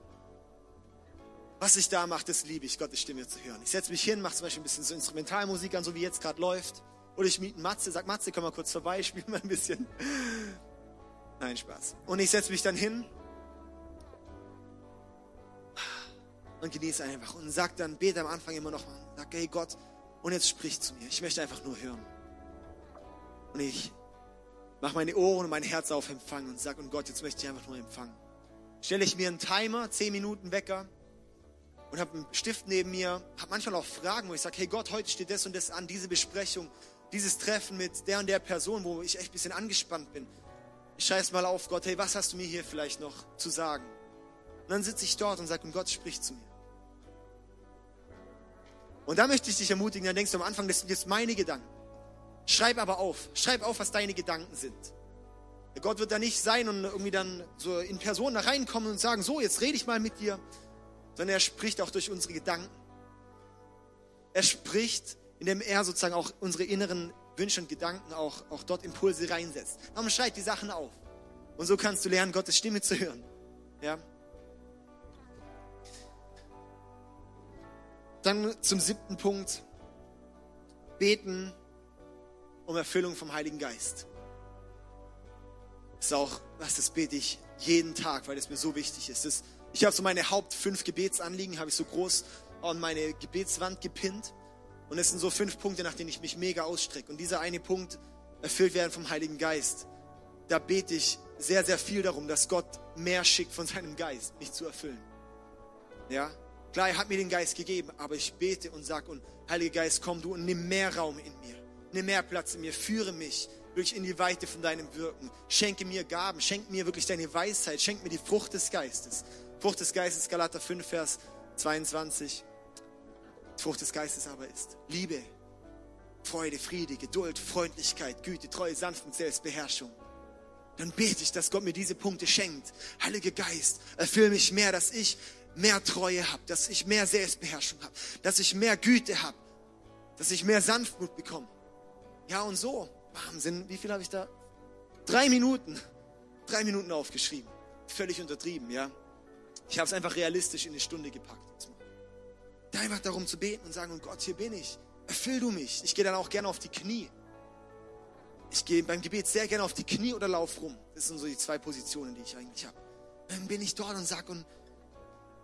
Was ich da mache, das liebe ich, Gottes Stimme zu hören. Ich setze mich hin, mache zum Beispiel ein bisschen so Instrumentalmusik an, so wie jetzt gerade läuft. Oder ich miete Matze, sag Matze, komm mal kurz vorbei, spiel mal ein bisschen. Nein, Spaß. Und ich setze mich dann hin und genieße einfach und sag dann, bete am Anfang immer noch, sag, hey Gott, und jetzt sprich zu mir. Ich möchte einfach nur hören. Und ich mache meine Ohren und mein Herz auf Empfang und sag, und Gott, jetzt möchte ich einfach nur empfangen. Stelle ich mir einen Timer, zehn Minuten Wecker und habe einen Stift neben mir, habe manchmal auch Fragen, wo ich sage, hey Gott, heute steht das und das an, diese Besprechung dieses Treffen mit der und der Person, wo ich echt ein bisschen angespannt bin. Ich schreibe es mal auf, Gott, hey, was hast du mir hier vielleicht noch zu sagen? Und dann sitze ich dort und sage, und Gott spricht zu mir. Und da möchte ich dich ermutigen, dann denkst du am Anfang, das sind jetzt meine Gedanken. Schreib aber auf, schreib auf, was deine Gedanken sind. Gott wird da nicht sein und irgendwie dann so in Person da reinkommen und sagen, so, jetzt rede ich mal mit dir, sondern er spricht auch durch unsere Gedanken. Er spricht indem er sozusagen auch unsere inneren Wünsche und Gedanken auch, auch dort Impulse reinsetzt. Warum schreibt die Sachen auf? Und so kannst du lernen, Gottes Stimme zu hören. Ja? Dann zum siebten Punkt. Beten um Erfüllung vom Heiligen Geist. Das ist auch, was das bete ich jeden Tag, weil es mir so wichtig ist. Das, ich habe so meine Haupt fünf Gebetsanliegen, habe ich so groß an meine Gebetswand gepinnt. Und es sind so fünf Punkte, nach denen ich mich mega ausstrecke. Und dieser eine Punkt, erfüllt werden vom Heiligen Geist, da bete ich sehr, sehr viel darum, dass Gott mehr schickt von seinem Geist, mich zu erfüllen. Ja, klar, er hat mir den Geist gegeben, aber ich bete und sage, und Heiliger Geist, komm du und nimm mehr Raum in mir, nimm mehr Platz in mir, führe mich wirklich in die Weite von deinem Wirken. Schenke mir Gaben, schenke mir wirklich deine Weisheit, schenke mir die Frucht des Geistes. Frucht des Geistes, Galater 5, Vers 22. Frucht des Geistes aber ist Liebe, Freude, Friede, Geduld, Freundlichkeit, Güte, Treue, Sanftmut, Selbstbeherrschung. Dann bete ich, dass Gott mir diese Punkte schenkt. Heiliger Geist, erfülle mich mehr, dass ich mehr Treue habe, dass ich mehr Selbstbeherrschung habe, dass ich mehr Güte habe, dass ich mehr Sanftmut bekomme. Ja, und so, Wahnsinn, wie viel habe ich da? Drei Minuten, drei Minuten aufgeschrieben. Völlig untertrieben, ja. Ich habe es einfach realistisch in eine Stunde gepackt da einfach darum zu beten und sagen, und Gott, hier bin ich. Erfüll du mich. Ich gehe dann auch gerne auf die Knie. ich gehe beim Gebet sehr gerne auf die Knie oder lauf rum. Das sind so die zwei Positionen, die ich eigentlich habe. Dann bin ich dort und sage, und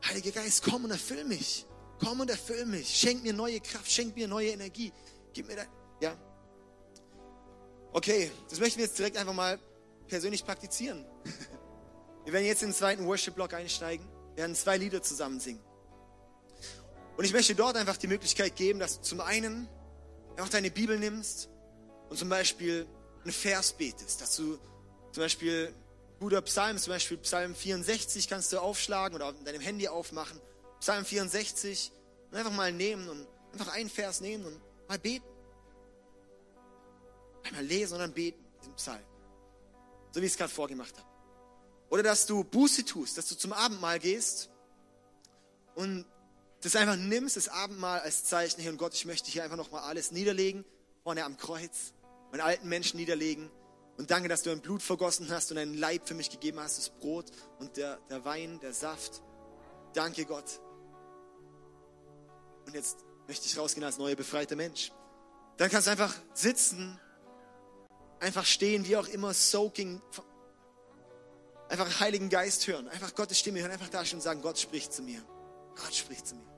Heiliger Geist, komm und erfüll mich. Komm und erfüll mich. Schenk mir neue Kraft, schenk mir neue Energie. Gib mir dein, ja. Okay, das möchten wir jetzt direkt einfach mal persönlich praktizieren. Wir werden jetzt in den zweiten Worship-Block einsteigen, wir werden zwei Lieder zusammen singen. Und ich möchte dort einfach die Möglichkeit geben, dass du zum einen einfach deine Bibel nimmst und zum Beispiel einen Vers betest, dass du zum Beispiel guter Psalm, zum Beispiel Psalm 64 kannst du aufschlagen oder in deinem Handy aufmachen. Psalm 64 und einfach mal nehmen und einfach einen Vers nehmen und mal beten. Einmal lesen und dann beten, diesen Psalm. So wie ich es gerade vorgemacht habe. Oder dass du Buße tust, dass du zum Abendmahl gehst und das einfach nimmst, das Abendmahl als Zeichen, hier und Gott, ich möchte hier einfach nochmal alles niederlegen, vorne am Kreuz, meinen alten Menschen niederlegen. Und danke, dass du dein Blut vergossen hast und deinen Leib für mich gegeben hast, das Brot und der, der Wein, der Saft. Danke, Gott. Und jetzt möchte ich rausgehen als neuer befreiter Mensch. Dann kannst du einfach sitzen, einfach stehen, wie auch immer, soaking, einfach Heiligen Geist hören, einfach Gottes Stimme hören, einfach da stehen und sagen, Gott spricht zu mir. Gott spricht zu mir.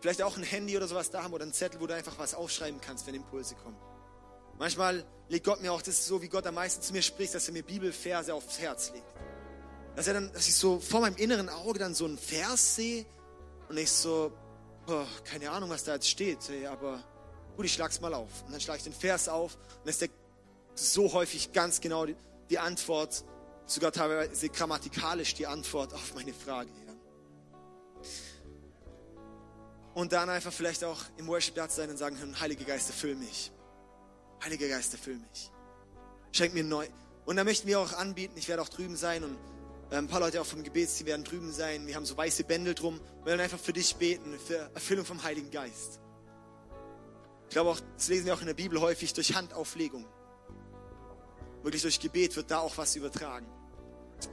Vielleicht auch ein Handy oder sowas da haben oder ein Zettel, wo du einfach was aufschreiben kannst, wenn Impulse kommen. Manchmal legt Gott mir auch, das so, wie Gott am meisten zu mir spricht, dass er mir Bibelverse aufs Herz legt. Dass, er dann, dass ich so vor meinem inneren Auge dann so einen Vers sehe und ich so, oh, keine Ahnung, was da jetzt steht, aber gut, ich schlag's mal auf. Und dann schlage ich den Vers auf und dann ist der so häufig ganz genau die, die Antwort, sogar teilweise grammatikalisch die Antwort auf meine Frage. Ja. Und dann einfach vielleicht auch im Worship da sein und sagen, Heiliger Geist, erfüll mich. Heiliger Geist, erfüll mich. Schenk mir neu. Und da möchten wir auch anbieten, ich werde auch drüben sein und ein paar Leute auch vom Gebetsteam werden drüben sein. Wir haben so weiße Bändel drum. Wir werden einfach für dich beten, für Erfüllung vom Heiligen Geist. Ich glaube auch, das lesen wir auch in der Bibel häufig durch Handauflegung. Wirklich durch Gebet wird da auch was übertragen.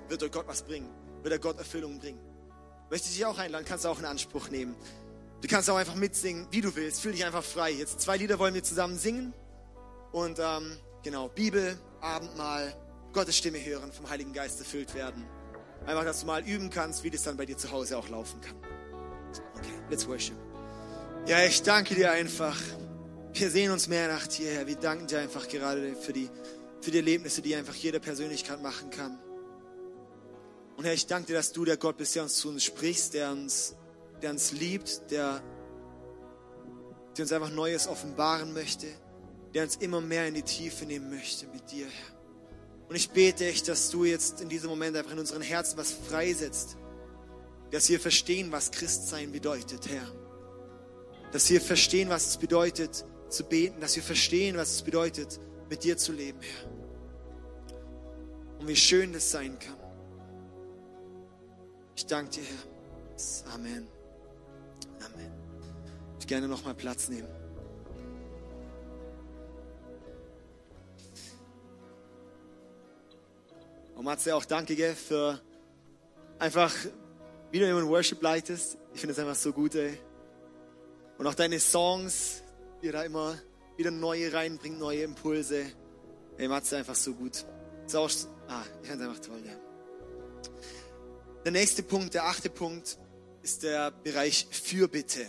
Wird euch Gott was bringen. Wird er Gott Erfüllung bringen. Möchte ich dich auch einladen, kannst du auch in Anspruch nehmen. Du kannst auch einfach mitsingen, wie du willst. Fühl dich einfach frei. Jetzt zwei Lieder wollen wir zusammen singen. Und ähm, genau, Bibel, Abendmahl, Gottes Stimme hören, vom Heiligen Geist erfüllt werden. Einfach, dass du mal üben kannst, wie das dann bei dir zu Hause auch laufen kann. Okay, let's worship. Ja, ich danke dir einfach. Wir sehen uns mehr nach dir, Herr. Wir danken dir einfach gerade für die, für die Erlebnisse, die einfach jede Persönlichkeit machen kann. Und Herr, ich danke dir, dass du der Gott bist, der uns zu uns sprichst, der uns der uns liebt, der, der uns einfach Neues offenbaren möchte, der uns immer mehr in die Tiefe nehmen möchte mit dir, Herr. Und ich bete echt, dass du jetzt in diesem Moment einfach in unseren Herzen was freisetzt, dass wir verstehen, was Christsein bedeutet, Herr. Dass wir verstehen, was es bedeutet zu beten, dass wir verstehen, was es bedeutet, mit dir zu leben, Herr. Und wie schön das sein kann. Ich danke dir, Herr. Amen. Amen. Ich würde gerne nochmal Platz nehmen. Und Matze, auch danke gell, für einfach, wie du immer Worship leitest. Ich finde es einfach so gut, ey. Und auch deine Songs, die da immer wieder neue reinbringen, neue Impulse. Ey, Matze, einfach so gut. Ist auch, ah, finde es einfach toll, ja. Der nächste Punkt, der achte Punkt, ist der Bereich Fürbitte.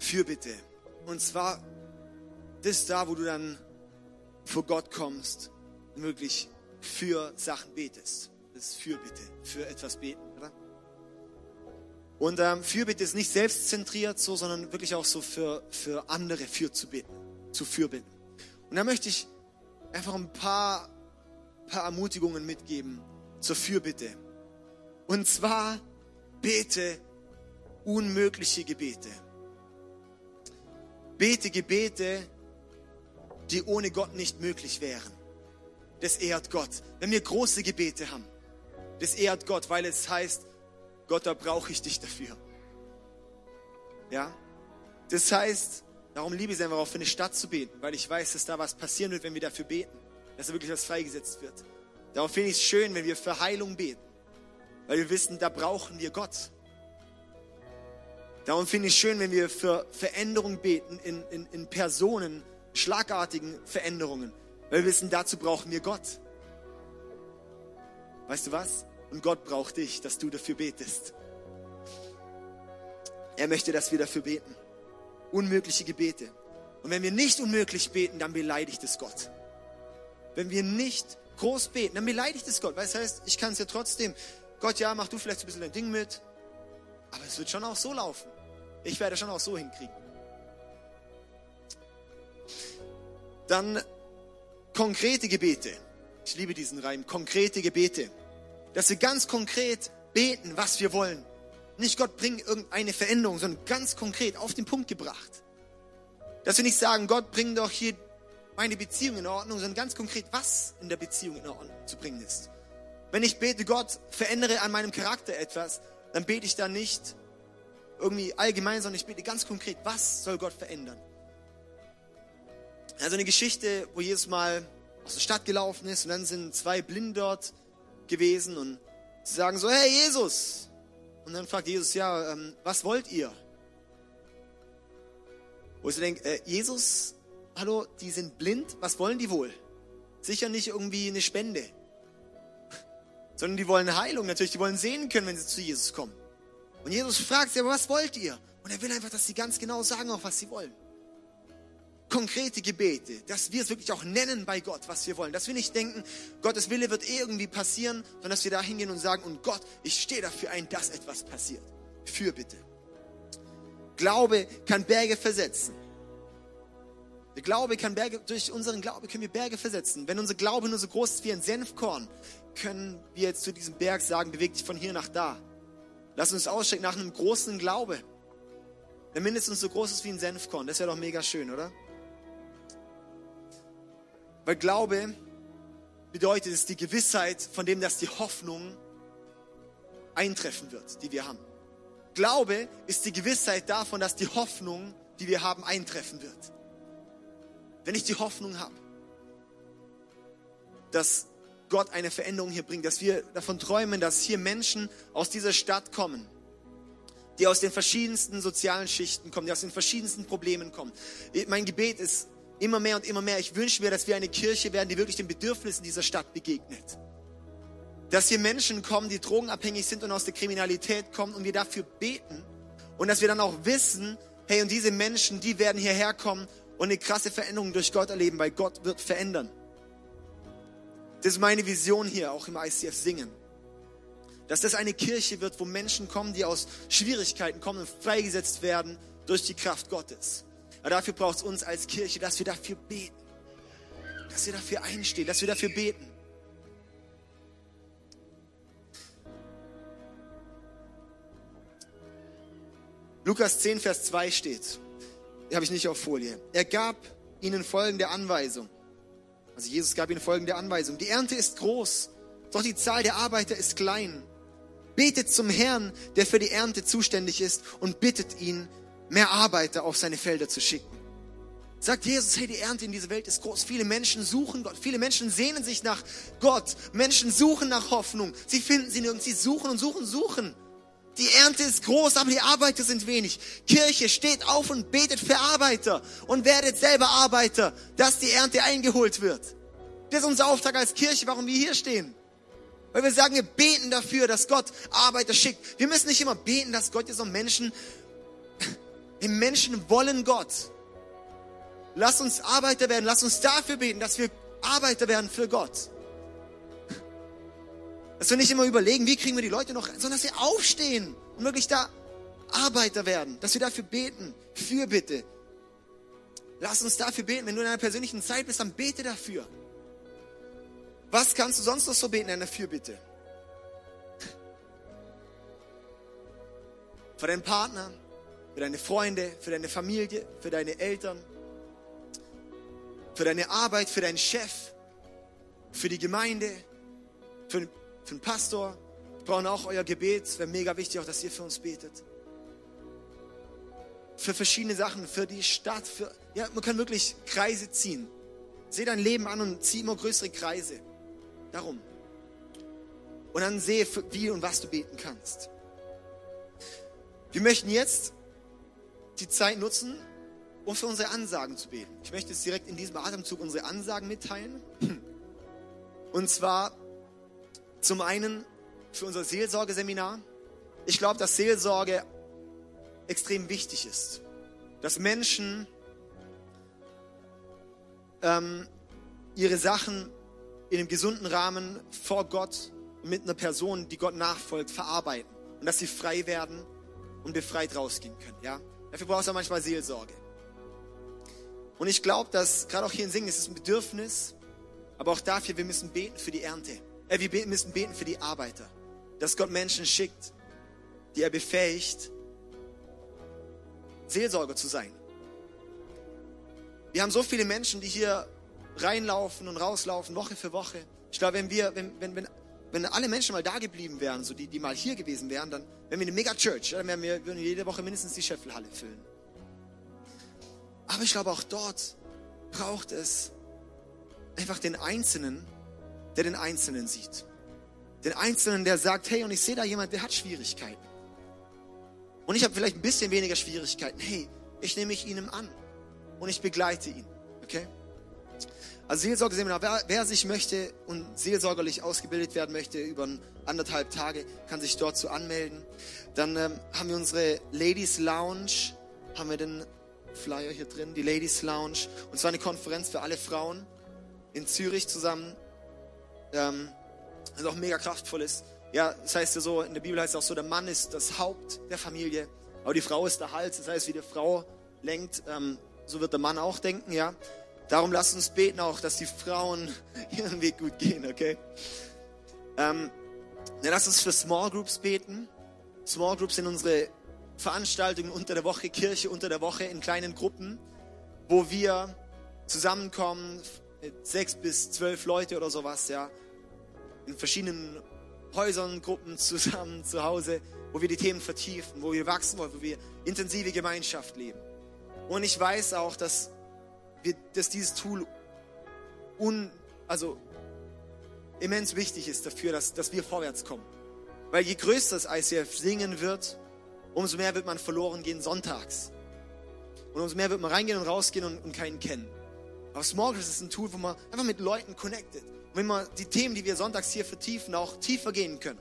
Fürbitte. Und zwar das da, wo du dann vor Gott kommst und wirklich für Sachen betest. Das ist Fürbitte, für etwas beten? Und ähm, Fürbitte ist nicht selbstzentriert so, sondern wirklich auch so für, für andere für zu beten, zu fürbitten. Und da möchte ich einfach ein paar, paar Ermutigungen mitgeben zur Fürbitte. Und zwar bete unmögliche Gebete. Bete Gebete, die ohne Gott nicht möglich wären. Das ehrt Gott. Wenn wir große Gebete haben, das ehrt Gott, weil es heißt, Gott, da brauche ich dich dafür. Ja? Das heißt, darum liebe ich es einfach auch für eine Stadt zu beten, weil ich weiß, dass da was passieren wird, wenn wir dafür beten, dass da wirklich was freigesetzt wird. Darum finde ich es schön, wenn wir für Heilung beten, weil wir wissen, da brauchen wir Gott. Darum finde ich schön, wenn wir für Veränderung beten in, in, in Personen, schlagartigen Veränderungen. Weil wir wissen, dazu brauchen wir Gott. Weißt du was? Und Gott braucht dich, dass du dafür betest. Er möchte, dass wir dafür beten. Unmögliche Gebete. Und wenn wir nicht unmöglich beten, dann beleidigt es Gott. Wenn wir nicht groß beten, dann beleidigt es Gott. Weil es heißt, ich kann es ja trotzdem. Gott, ja, mach du vielleicht ein bisschen dein Ding mit. Aber es wird schon auch so laufen. Ich werde schon auch so hinkriegen. Dann konkrete Gebete. Ich liebe diesen Reim. Konkrete Gebete. Dass wir ganz konkret beten, was wir wollen. Nicht Gott bring irgendeine Veränderung, sondern ganz konkret auf den Punkt gebracht. Dass wir nicht sagen, Gott bring doch hier meine Beziehung in Ordnung, sondern ganz konkret, was in der Beziehung in Ordnung zu bringen ist. Wenn ich bete, Gott, verändere an meinem Charakter etwas, dann bete ich da nicht irgendwie allgemein, sondern ich bete ganz konkret, was soll Gott verändern? Also eine Geschichte, wo Jesus mal aus der Stadt gelaufen ist und dann sind zwei Blinden dort gewesen und sie sagen so, hey Jesus. Und dann fragt Jesus, ja, ähm, was wollt ihr? Wo ich so denke, äh, Jesus, hallo, die sind blind, was wollen die wohl? Sicher nicht irgendwie eine Spende, sondern die wollen Heilung natürlich, die wollen sehen können, wenn sie zu Jesus kommen. Und Jesus fragt sie, aber was wollt ihr? Und er will einfach, dass sie ganz genau sagen, auch was sie wollen. Konkrete Gebete, dass wir es wirklich auch nennen bei Gott, was wir wollen. Dass wir nicht denken, Gottes Wille wird eh irgendwie passieren, sondern dass wir da hingehen und sagen, und Gott, ich stehe dafür ein, dass etwas passiert. Für bitte. Glaube kann Berge versetzen. Der Glaube kann Berge, durch unseren Glaube können wir Berge versetzen. Wenn unser Glaube nur so groß ist wie ein Senfkorn, können wir jetzt zu diesem Berg sagen, beweg dich von hier nach da. Lass uns ausstrecken nach einem großen Glaube, der mindestens so groß ist wie ein Senfkorn. Das wäre doch mega schön, oder? Weil Glaube bedeutet es die Gewissheit von dem, dass die Hoffnung eintreffen wird, die wir haben. Glaube ist die Gewissheit davon, dass die Hoffnung, die wir haben, eintreffen wird. Wenn ich die Hoffnung habe, dass Gott eine Veränderung hier bringt, dass wir davon träumen, dass hier Menschen aus dieser Stadt kommen, die aus den verschiedensten sozialen Schichten kommen, die aus den verschiedensten Problemen kommen. Mein Gebet ist immer mehr und immer mehr, ich wünsche mir, dass wir eine Kirche werden, die wirklich den Bedürfnissen dieser Stadt begegnet. Dass hier Menschen kommen, die drogenabhängig sind und aus der Kriminalität kommen und wir dafür beten und dass wir dann auch wissen, hey, und diese Menschen, die werden hierher kommen und eine krasse Veränderung durch Gott erleben, weil Gott wird verändern. Das ist meine Vision hier, auch im ICF Singen. Dass das eine Kirche wird, wo Menschen kommen, die aus Schwierigkeiten kommen und freigesetzt werden durch die Kraft Gottes. Aber dafür braucht es uns als Kirche, dass wir dafür beten. Dass wir dafür einstehen, dass wir dafür beten. Lukas 10, Vers 2 steht, habe ich nicht auf Folie. Er gab ihnen folgende Anweisung. Also Jesus gab ihnen folgende Anweisung. Die Ernte ist groß, doch die Zahl der Arbeiter ist klein. Betet zum Herrn, der für die Ernte zuständig ist und bittet ihn, mehr Arbeiter auf seine Felder zu schicken. Sagt Jesus, hey, die Ernte in dieser Welt ist groß. Viele Menschen suchen Gott. Viele Menschen sehnen sich nach Gott. Menschen suchen nach Hoffnung. Sie finden sie nirgends. Sie suchen und suchen, suchen. Die Ernte ist groß, aber die Arbeiter sind wenig. Kirche steht auf und betet für Arbeiter und werdet selber Arbeiter, dass die Ernte eingeholt wird. Das ist unser Auftrag als Kirche, warum wir hier stehen. Weil wir sagen, wir beten dafür, dass Gott Arbeiter schickt. Wir müssen nicht immer beten, dass Gott jetzt um Menschen, die Menschen wollen Gott. Lass uns Arbeiter werden, lass uns dafür beten, dass wir Arbeiter werden für Gott. Dass wir nicht immer überlegen, wie kriegen wir die Leute noch, sondern dass wir aufstehen und wirklich da Arbeiter werden, dass wir dafür beten. Für bitte. Lass uns dafür beten. Wenn du in einer persönlichen Zeit bist, dann bete dafür. Was kannst du sonst noch so beten in einer Fürbitte? Für deinen Partner, für deine Freunde, für deine Familie, für deine Eltern, für deine Arbeit, für deinen Chef, für die Gemeinde, für für den Pastor. Wir brauchen auch euer Gebet. Es wäre mega wichtig, auch dass ihr für uns betet. Für verschiedene Sachen, für die Stadt. Für, ja, man kann wirklich Kreise ziehen. Seh dein Leben an und zieh immer größere Kreise. Darum. Und dann sehe, wie und was du beten kannst. Wir möchten jetzt die Zeit nutzen, um für unsere Ansagen zu beten. Ich möchte jetzt direkt in diesem Atemzug unsere Ansagen mitteilen. Und zwar zum einen für unser Seelsorgeseminar. Ich glaube, dass Seelsorge extrem wichtig ist. Dass Menschen ähm, ihre Sachen in einem gesunden Rahmen vor Gott mit einer Person, die Gott nachfolgt, verarbeiten. Und dass sie frei werden und befreit rausgehen können. Ja? Dafür brauchst du manchmal Seelsorge. Und ich glaube, dass gerade auch hier in Singen ist es ein Bedürfnis, aber auch dafür, wir müssen beten für die Ernte. Äh, wir müssen beten für die Arbeiter. Dass Gott Menschen schickt, die er befähigt, Seelsorger zu sein. Wir haben so viele Menschen, die hier reinlaufen und rauslaufen, Woche für Woche. Ich glaube, wenn wir, wenn, wenn, wenn, wenn alle Menschen mal da geblieben wären, so die, die mal hier gewesen wären, dann wären wir eine Mega-Church. Dann wären wir, würden wir jede Woche mindestens die Scheffelhalle füllen. Aber ich glaube, auch dort braucht es einfach den Einzelnen, der den Einzelnen sieht. Den Einzelnen, der sagt, hey, und ich sehe da jemand, der hat Schwierigkeiten. Und ich habe vielleicht ein bisschen weniger Schwierigkeiten. Hey, ich nehme mich ihnen an und ich begleite ihn. Okay? Also Seelsorgeseminar, wer, wer sich möchte und seelsorgerlich ausgebildet werden möchte über anderthalb Tage, kann sich dort zu anmelden. Dann ähm, haben wir unsere Ladies Lounge, haben wir den Flyer hier drin, die Ladies Lounge. Und zwar eine Konferenz für alle Frauen in Zürich zusammen. Ähm, das auch mega kraftvoll ist. Ja, das heißt ja so, in der Bibel heißt es auch so, der Mann ist das Haupt der Familie, aber die Frau ist der Hals. Das heißt, wie die Frau lenkt, ähm, so wird der Mann auch denken, ja. Darum lasst uns beten auch, dass die Frauen ihren Weg gut gehen, okay? Ähm, ja, lasst uns für Small Groups beten. Small Groups sind unsere Veranstaltungen unter der Woche, Kirche unter der Woche in kleinen Gruppen, wo wir zusammenkommen, sechs bis zwölf Leute oder sowas, ja, in verschiedenen Häusern, Gruppen zusammen zu Hause, wo wir die Themen vertiefen, wo wir wachsen wollen, wo wir intensive Gemeinschaft leben. Und ich weiß auch, dass, wir, dass dieses Tool un, also immens wichtig ist dafür, dass, dass wir vorwärts kommen. Weil je größer das ICF singen wird, umso mehr wird man verloren gehen sonntags. Und umso mehr wird man reingehen und rausgehen und, und keinen kennen. Aber Small Groups ist ein Tool, wo man einfach mit Leuten connected. Und wenn man die Themen, die wir sonntags hier vertiefen, auch tiefer gehen können.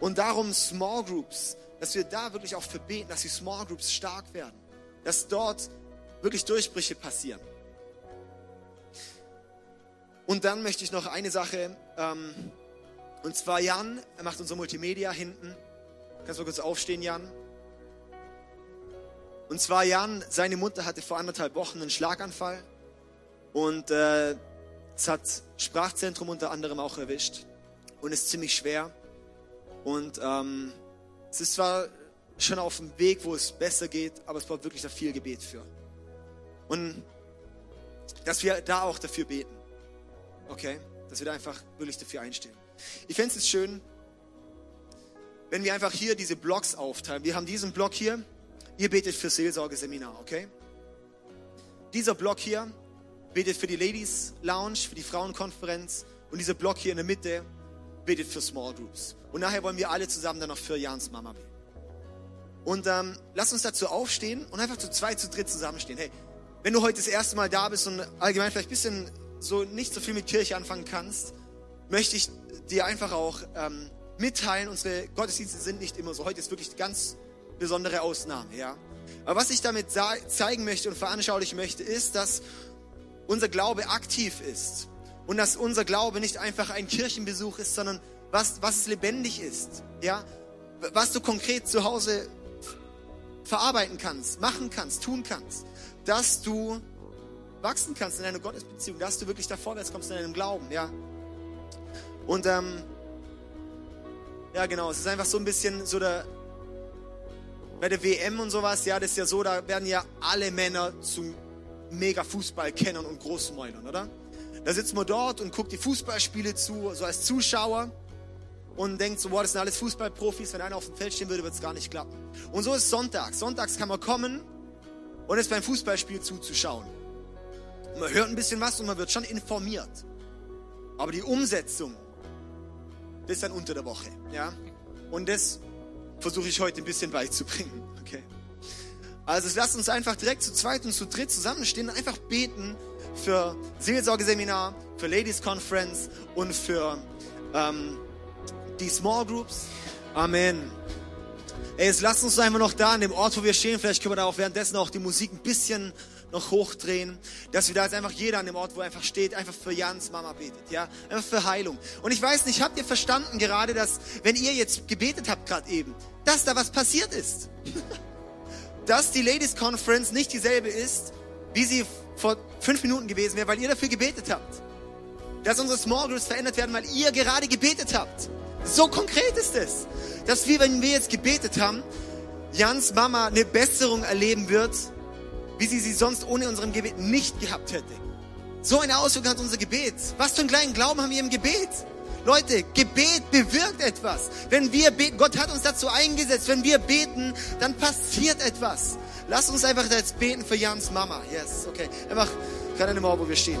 Und darum Small Groups, dass wir da wirklich auch verbeten, dass die Small Groups stark werden. Dass dort wirklich Durchbrüche passieren. Und dann möchte ich noch eine Sache, ähm, und zwar Jan, er macht unser Multimedia hinten. Kannst du kurz aufstehen, Jan? Und zwar Jan, seine Mutter hatte vor anderthalb Wochen einen Schlaganfall und äh, es hat Sprachzentrum unter anderem auch erwischt und ist ziemlich schwer. Und ähm, es ist zwar schon auf dem Weg, wo es besser geht, aber es braucht wirklich da viel Gebet für. Und dass wir da auch dafür beten. Okay? Dass wir da einfach wirklich dafür einstehen. Ich fände es schön, wenn wir einfach hier diese Blocks aufteilen. Wir haben diesen Block hier. Ihr betet für Seelsorgeseminar, okay? Dieser Block hier betet für die Ladies Lounge, für die Frauenkonferenz und dieser Block hier in der Mitte betet für Small Groups. Und nachher wollen wir alle zusammen dann noch für Jans Mama beten. Und ähm, lass uns dazu aufstehen und einfach zu zwei, zu dritt zusammenstehen. Hey, wenn du heute das erste Mal da bist und allgemein vielleicht ein bisschen so nicht so viel mit Kirche anfangen kannst, möchte ich dir einfach auch ähm, mitteilen, unsere Gottesdienste sind nicht immer so. Heute ist wirklich eine ganz besondere Ausnahme, ja. Aber was ich damit zeigen möchte und veranschaulichen möchte, ist, dass unser Glaube aktiv ist und dass unser Glaube nicht einfach ein Kirchenbesuch ist, sondern was, was lebendig ist, ja, was du konkret zu Hause verarbeiten kannst, machen kannst, tun kannst, dass du wachsen kannst in deiner Gottesbeziehung, dass du wirklich da vorwärts kommst in deinem Glauben, ja. Und ähm, ja, genau, es ist einfach so ein bisschen so der bei der WM und sowas, ja, das ist ja so, da werden ja alle Männer zu mega Fußballkennern und Großmäulern, oder? Da sitzt man dort und guckt die Fußballspiele zu, so als Zuschauer und denkt so, boah, das sind alles Fußballprofis, wenn einer auf dem Feld stehen würde, würde es gar nicht klappen. Und so ist Sonntag. Sonntags kann man kommen und ist beim Fußballspiel zuzuschauen. Man hört ein bisschen was und man wird schon informiert. Aber die Umsetzung, das ist dann unter der Woche, ja? Und das versuche ich heute ein bisschen beizubringen, okay? Also lasst uns einfach direkt zu zweit und zu dritt zusammenstehen und einfach beten für Seelsorgeseminar, für Ladies Conference und für ähm, die Small Groups. Amen. Ey, jetzt lasst uns einfach noch da an dem Ort, wo wir stehen. Vielleicht können wir da auch währenddessen auch die Musik ein bisschen noch hochdrehen, dass wir da jetzt einfach jeder an dem Ort, wo er einfach steht, einfach für Jans Mama betet, ja, einfach für Heilung. Und ich weiß nicht, habt ihr verstanden gerade, dass wenn ihr jetzt gebetet habt gerade eben, dass da was passiert ist? dass die Ladies Conference nicht dieselbe ist, wie sie vor fünf Minuten gewesen wäre, weil ihr dafür gebetet habt. Dass unsere Small Groups verändert werden, weil ihr gerade gebetet habt. So konkret ist es. Dass wir, wenn wir jetzt gebetet haben, Jans Mama eine Besserung erleben wird, wie sie sie sonst ohne unserem Gebet nicht gehabt hätte. So eine Auswirkung hat unser Gebet. Was für einen kleinen Glauben haben wir im Gebet? Leute, Gebet bewirkt etwas. Wenn wir beten, Gott hat uns dazu eingesetzt, wenn wir beten, dann passiert etwas. Lass uns einfach jetzt beten für Jans Mama. Yes, okay. Einfach dem Ort, wo wir stehen.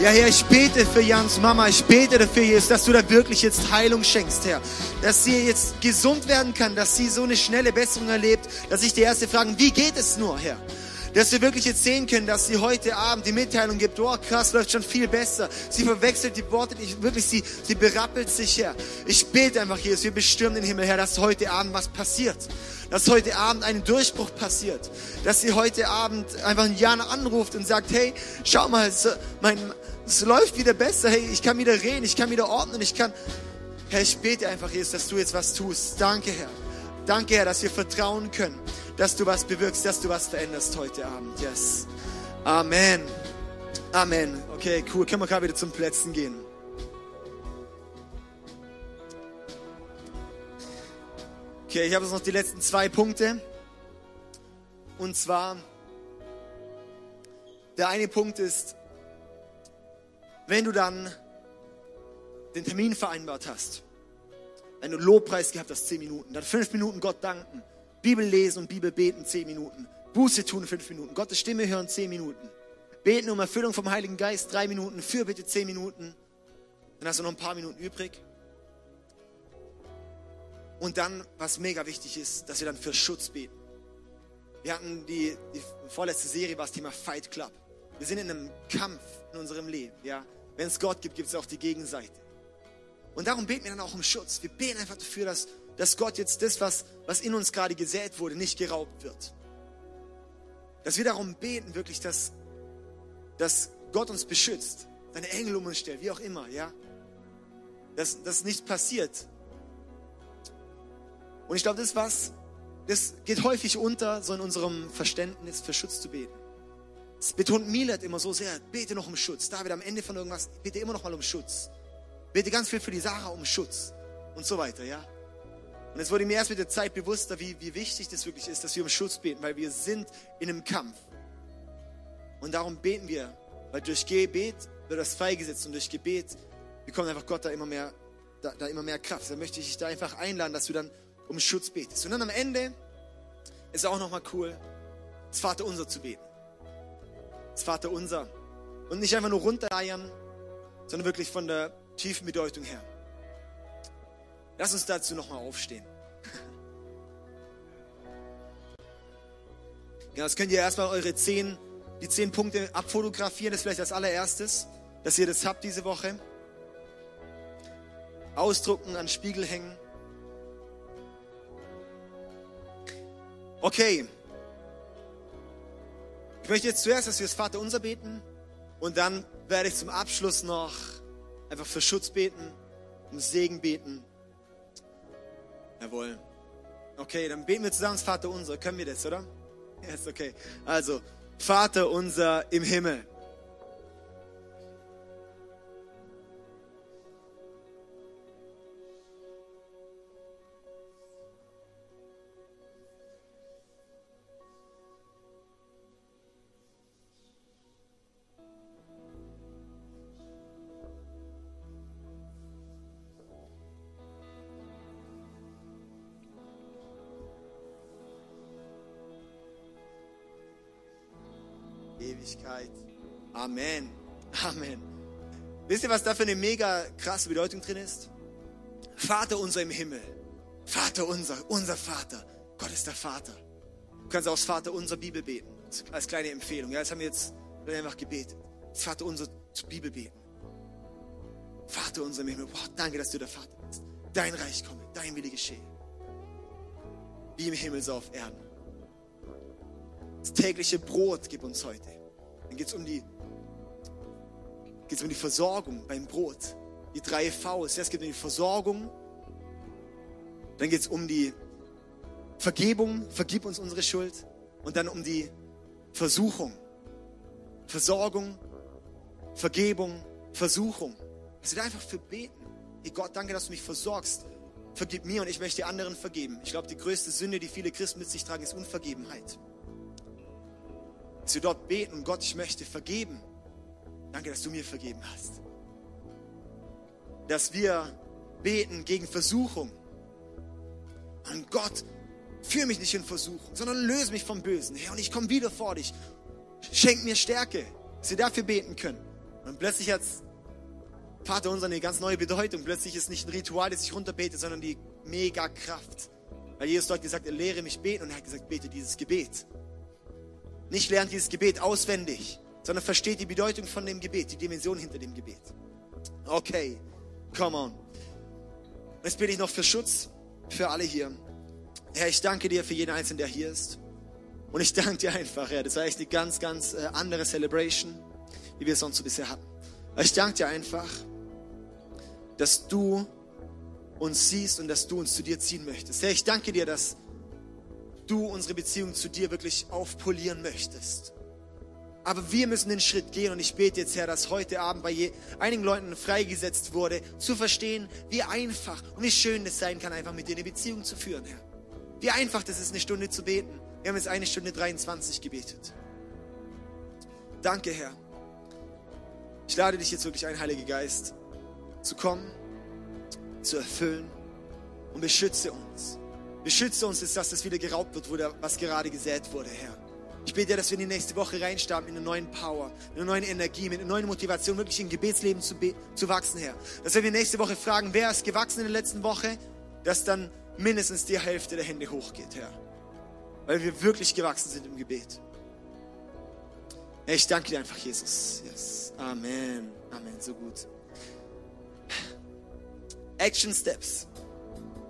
Ja, Herr, ich bete für Jans Mama. Ich bete dafür, Jesus, dass du da wirklich jetzt Heilung schenkst, Herr. Dass sie jetzt gesund werden kann, dass sie so eine schnelle Besserung erlebt, dass ich die erste frage, wie geht es nur, Herr? Dass wir wirklich jetzt sehen können, dass sie heute Abend die Mitteilung gibt, oh krass, läuft schon viel besser. Sie verwechselt die Worte nicht, wirklich, sie, sie berappelt sich, Herr. Ich bete einfach, Jesus, wir bestürmen den Himmel, Herr, dass heute Abend was passiert dass heute Abend ein Durchbruch passiert, dass sie heute Abend einfach einen Jan anruft und sagt, hey, schau mal, es, mein, es läuft wieder besser, hey, ich kann wieder reden, ich kann wieder ordnen, ich kann, Herr, ich bete einfach, Jesus, dass du jetzt was tust. Danke, Herr. Danke, Herr, dass wir vertrauen können, dass du was bewirkst, dass du was veränderst heute Abend. Yes. Amen. Amen. Okay, cool. Können wir gerade wieder zum Plätzen gehen. Okay, ich habe jetzt noch die letzten zwei Punkte. Und zwar, der eine Punkt ist, wenn du dann den Termin vereinbart hast, wenn du Lobpreis gehabt hast, zehn Minuten, dann fünf Minuten Gott danken, Bibel lesen und Bibel beten, zehn Minuten, Buße tun, fünf Minuten, Gottes Stimme hören, zehn Minuten, beten um Erfüllung vom Heiligen Geist, drei Minuten, Fürbitte, zehn Minuten, dann hast du noch ein paar Minuten übrig. Und dann, was mega wichtig ist, dass wir dann für Schutz beten. Wir hatten die, die vorletzte Serie, war das Thema Fight Club. Wir sind in einem Kampf in unserem Leben. Ja? Wenn es Gott gibt, gibt es auch die Gegenseite. Und darum beten wir dann auch um Schutz. Wir beten einfach dafür, dass, dass Gott jetzt das, was, was in uns gerade gesät wurde, nicht geraubt wird. Dass wir darum beten, wirklich, dass, dass Gott uns beschützt, seine Engel um uns stellt, wie auch immer, ja. Dass, dass nichts passiert, und ich glaube, das was, das geht häufig unter, so in unserem Verständnis für Schutz zu beten. Das betont Milet immer so sehr, bete noch um Schutz. David, am Ende von irgendwas, bete immer noch mal um Schutz. Bete ganz viel für die Sarah um Schutz und so weiter, ja. Und es wurde mir erst mit der Zeit bewusster, wie, wie wichtig das wirklich ist, dass wir um Schutz beten, weil wir sind in einem Kampf. Und darum beten wir, weil durch Gebet wird das freigesetzt und durch Gebet bekommt einfach Gott da immer mehr, da, da immer mehr Kraft. Da möchte ich dich da einfach einladen, dass du dann um Schutz betest. Und dann am Ende ist auch nochmal cool, das Vaterunser zu beten. Das Vaterunser. Und nicht einfach nur runtereiern, sondern wirklich von der tiefen Bedeutung her. Lass uns dazu nochmal aufstehen. Ja, das könnt ihr erstmal eure zehn, die zehn Punkte abfotografieren. Das ist vielleicht als allererstes, dass ihr das habt diese Woche. Ausdrucken, an Spiegel hängen. Okay. Ich möchte jetzt zuerst, dass wir das Vater unser beten und dann werde ich zum Abschluss noch einfach für Schutz beten, um Segen beten. Jawohl. Okay, dann beten wir zusammen das Vater unser. Können wir das, oder? Ja, ist okay. Also, Vater unser im Himmel Amen. Amen. Wisst ihr, was da für eine mega krasse Bedeutung drin ist? Vater unser im Himmel. Vater unser, unser Vater. Gott ist der Vater. kannst auch das Vater unser Bibel beten, als kleine Empfehlung. Ja, das haben wir jetzt einfach gebetet. Das Vater unser Bibel beten. Vater unser im Himmel, boah, danke, dass du der Vater bist. Dein Reich komme, dein Wille geschehe. Wie im Himmel so auf Erden. Das tägliche Brot gib uns heute. Dann geht es um die, geht's um die Versorgung beim Brot. Die drei Vs. Es geht um die Versorgung. Dann geht es um die Vergebung, vergib uns unsere Schuld. Und dann um die Versuchung. Versorgung, Vergebung, Versuchung. Dass wir da einfach für beten. Hey Gott, danke, dass du mich versorgst. Vergib mir und ich möchte anderen vergeben. Ich glaube, die größte Sünde, die viele Christen mit sich tragen, ist Unvergebenheit. Dass wir dort beten und Gott, ich möchte vergeben. Danke, dass du mir vergeben hast. Dass wir beten gegen Versuchung. Und Gott, führe mich nicht in Versuchung, sondern löse mich vom Bösen. Herr, und ich komme wieder vor dich. Schenk mir Stärke, dass wir dafür beten können. Und plötzlich hat Vater unser eine ganz neue Bedeutung. Plötzlich ist nicht ein Ritual, das ich runterbete, sondern die mega Kraft. Weil Jesus dort gesagt, er lehre mich beten und er hat gesagt, bete dieses Gebet. Nicht lernt dieses Gebet auswendig, sondern versteht die Bedeutung von dem Gebet, die Dimension hinter dem Gebet. Okay, come on. Jetzt bitte ich noch für Schutz für alle hier. Herr, ich danke dir für jeden Einzelnen, der hier ist. Und ich danke dir einfach, Herr. Das war echt eine ganz, ganz äh, andere Celebration, wie wir es sonst so bisher hatten. Ich danke dir einfach, dass du uns siehst und dass du uns zu dir ziehen möchtest. Herr, ich danke dir, dass du unsere Beziehung zu dir wirklich aufpolieren möchtest. Aber wir müssen den Schritt gehen und ich bete jetzt, Herr, dass heute Abend bei je, einigen Leuten freigesetzt wurde, zu verstehen, wie einfach und wie schön es sein kann, einfach mit dir eine Beziehung zu führen, Herr. Wie einfach das ist, eine Stunde zu beten. Wir haben jetzt eine Stunde 23 gebetet. Danke, Herr. Ich lade dich jetzt wirklich ein, Heiliger Geist, zu kommen, zu erfüllen und beschütze uns. Beschütze uns, dass das wieder geraubt wird, wo was gerade gesät wurde, Herr. Ich bete dass wir in die nächste Woche reinstarten mit einer neuen Power, mit einer neuen Energie, mit einer neuen Motivation, wirklich im Gebetsleben zu, zu wachsen, Herr. Dass wir nächste Woche fragen, wer ist gewachsen in der letzten Woche, dass dann mindestens die Hälfte der Hände hochgeht, Herr. Weil wir wirklich gewachsen sind im Gebet. Ich danke dir einfach, Jesus. Yes. Amen. Amen. So gut. Action Steps.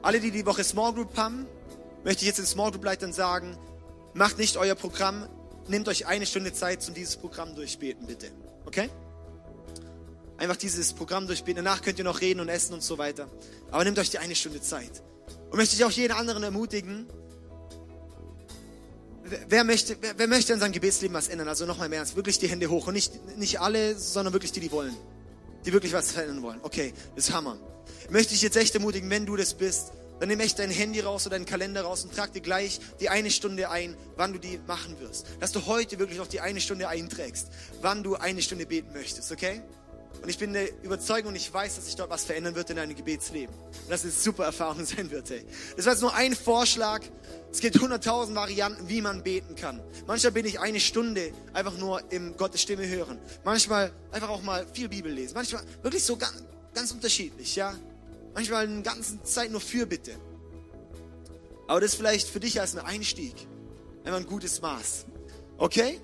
Alle, die die Woche Small Group haben, möchte ich jetzt den Small Group Leitern sagen, macht nicht euer Programm, nehmt euch eine Stunde Zeit zum dieses Programm durchbeten, bitte. Okay? Einfach dieses Programm durchbeten. Danach könnt ihr noch reden und essen und so weiter. Aber nehmt euch die eine Stunde Zeit. Und möchte ich auch jeden anderen ermutigen, wer möchte, wer, wer möchte in seinem Gebetsleben was ändern? Also nochmal mehr ernst, wirklich die Hände hoch. Und nicht, nicht alle, sondern wirklich die, die wollen. Die wirklich was verändern wollen. Okay, das ist Hammer. Möchte ich jetzt echt ermutigen, wenn du das bist, dann nimm echt dein Handy raus oder deinen Kalender raus und trag dir gleich die eine Stunde ein, wann du die machen wirst. Dass du heute wirklich auch die eine Stunde einträgst, wann du eine Stunde beten möchtest, okay? Und ich bin der Überzeugung und ich weiß, dass sich dort was verändern wird in deinem Gebetsleben. Und dass es eine super Erfahrung sein wird, hey. Das war jetzt nur ein Vorschlag. Es gibt hunderttausend Varianten, wie man beten kann. Manchmal bin ich eine Stunde einfach nur im Gottes Stimme hören. Manchmal einfach auch mal viel Bibel lesen. Manchmal wirklich so ganz, ganz unterschiedlich, ja. Manchmal eine ganze Zeit nur Fürbitte. Aber das vielleicht für dich als ein Einstieg. Einfach ein gutes Maß. Okay?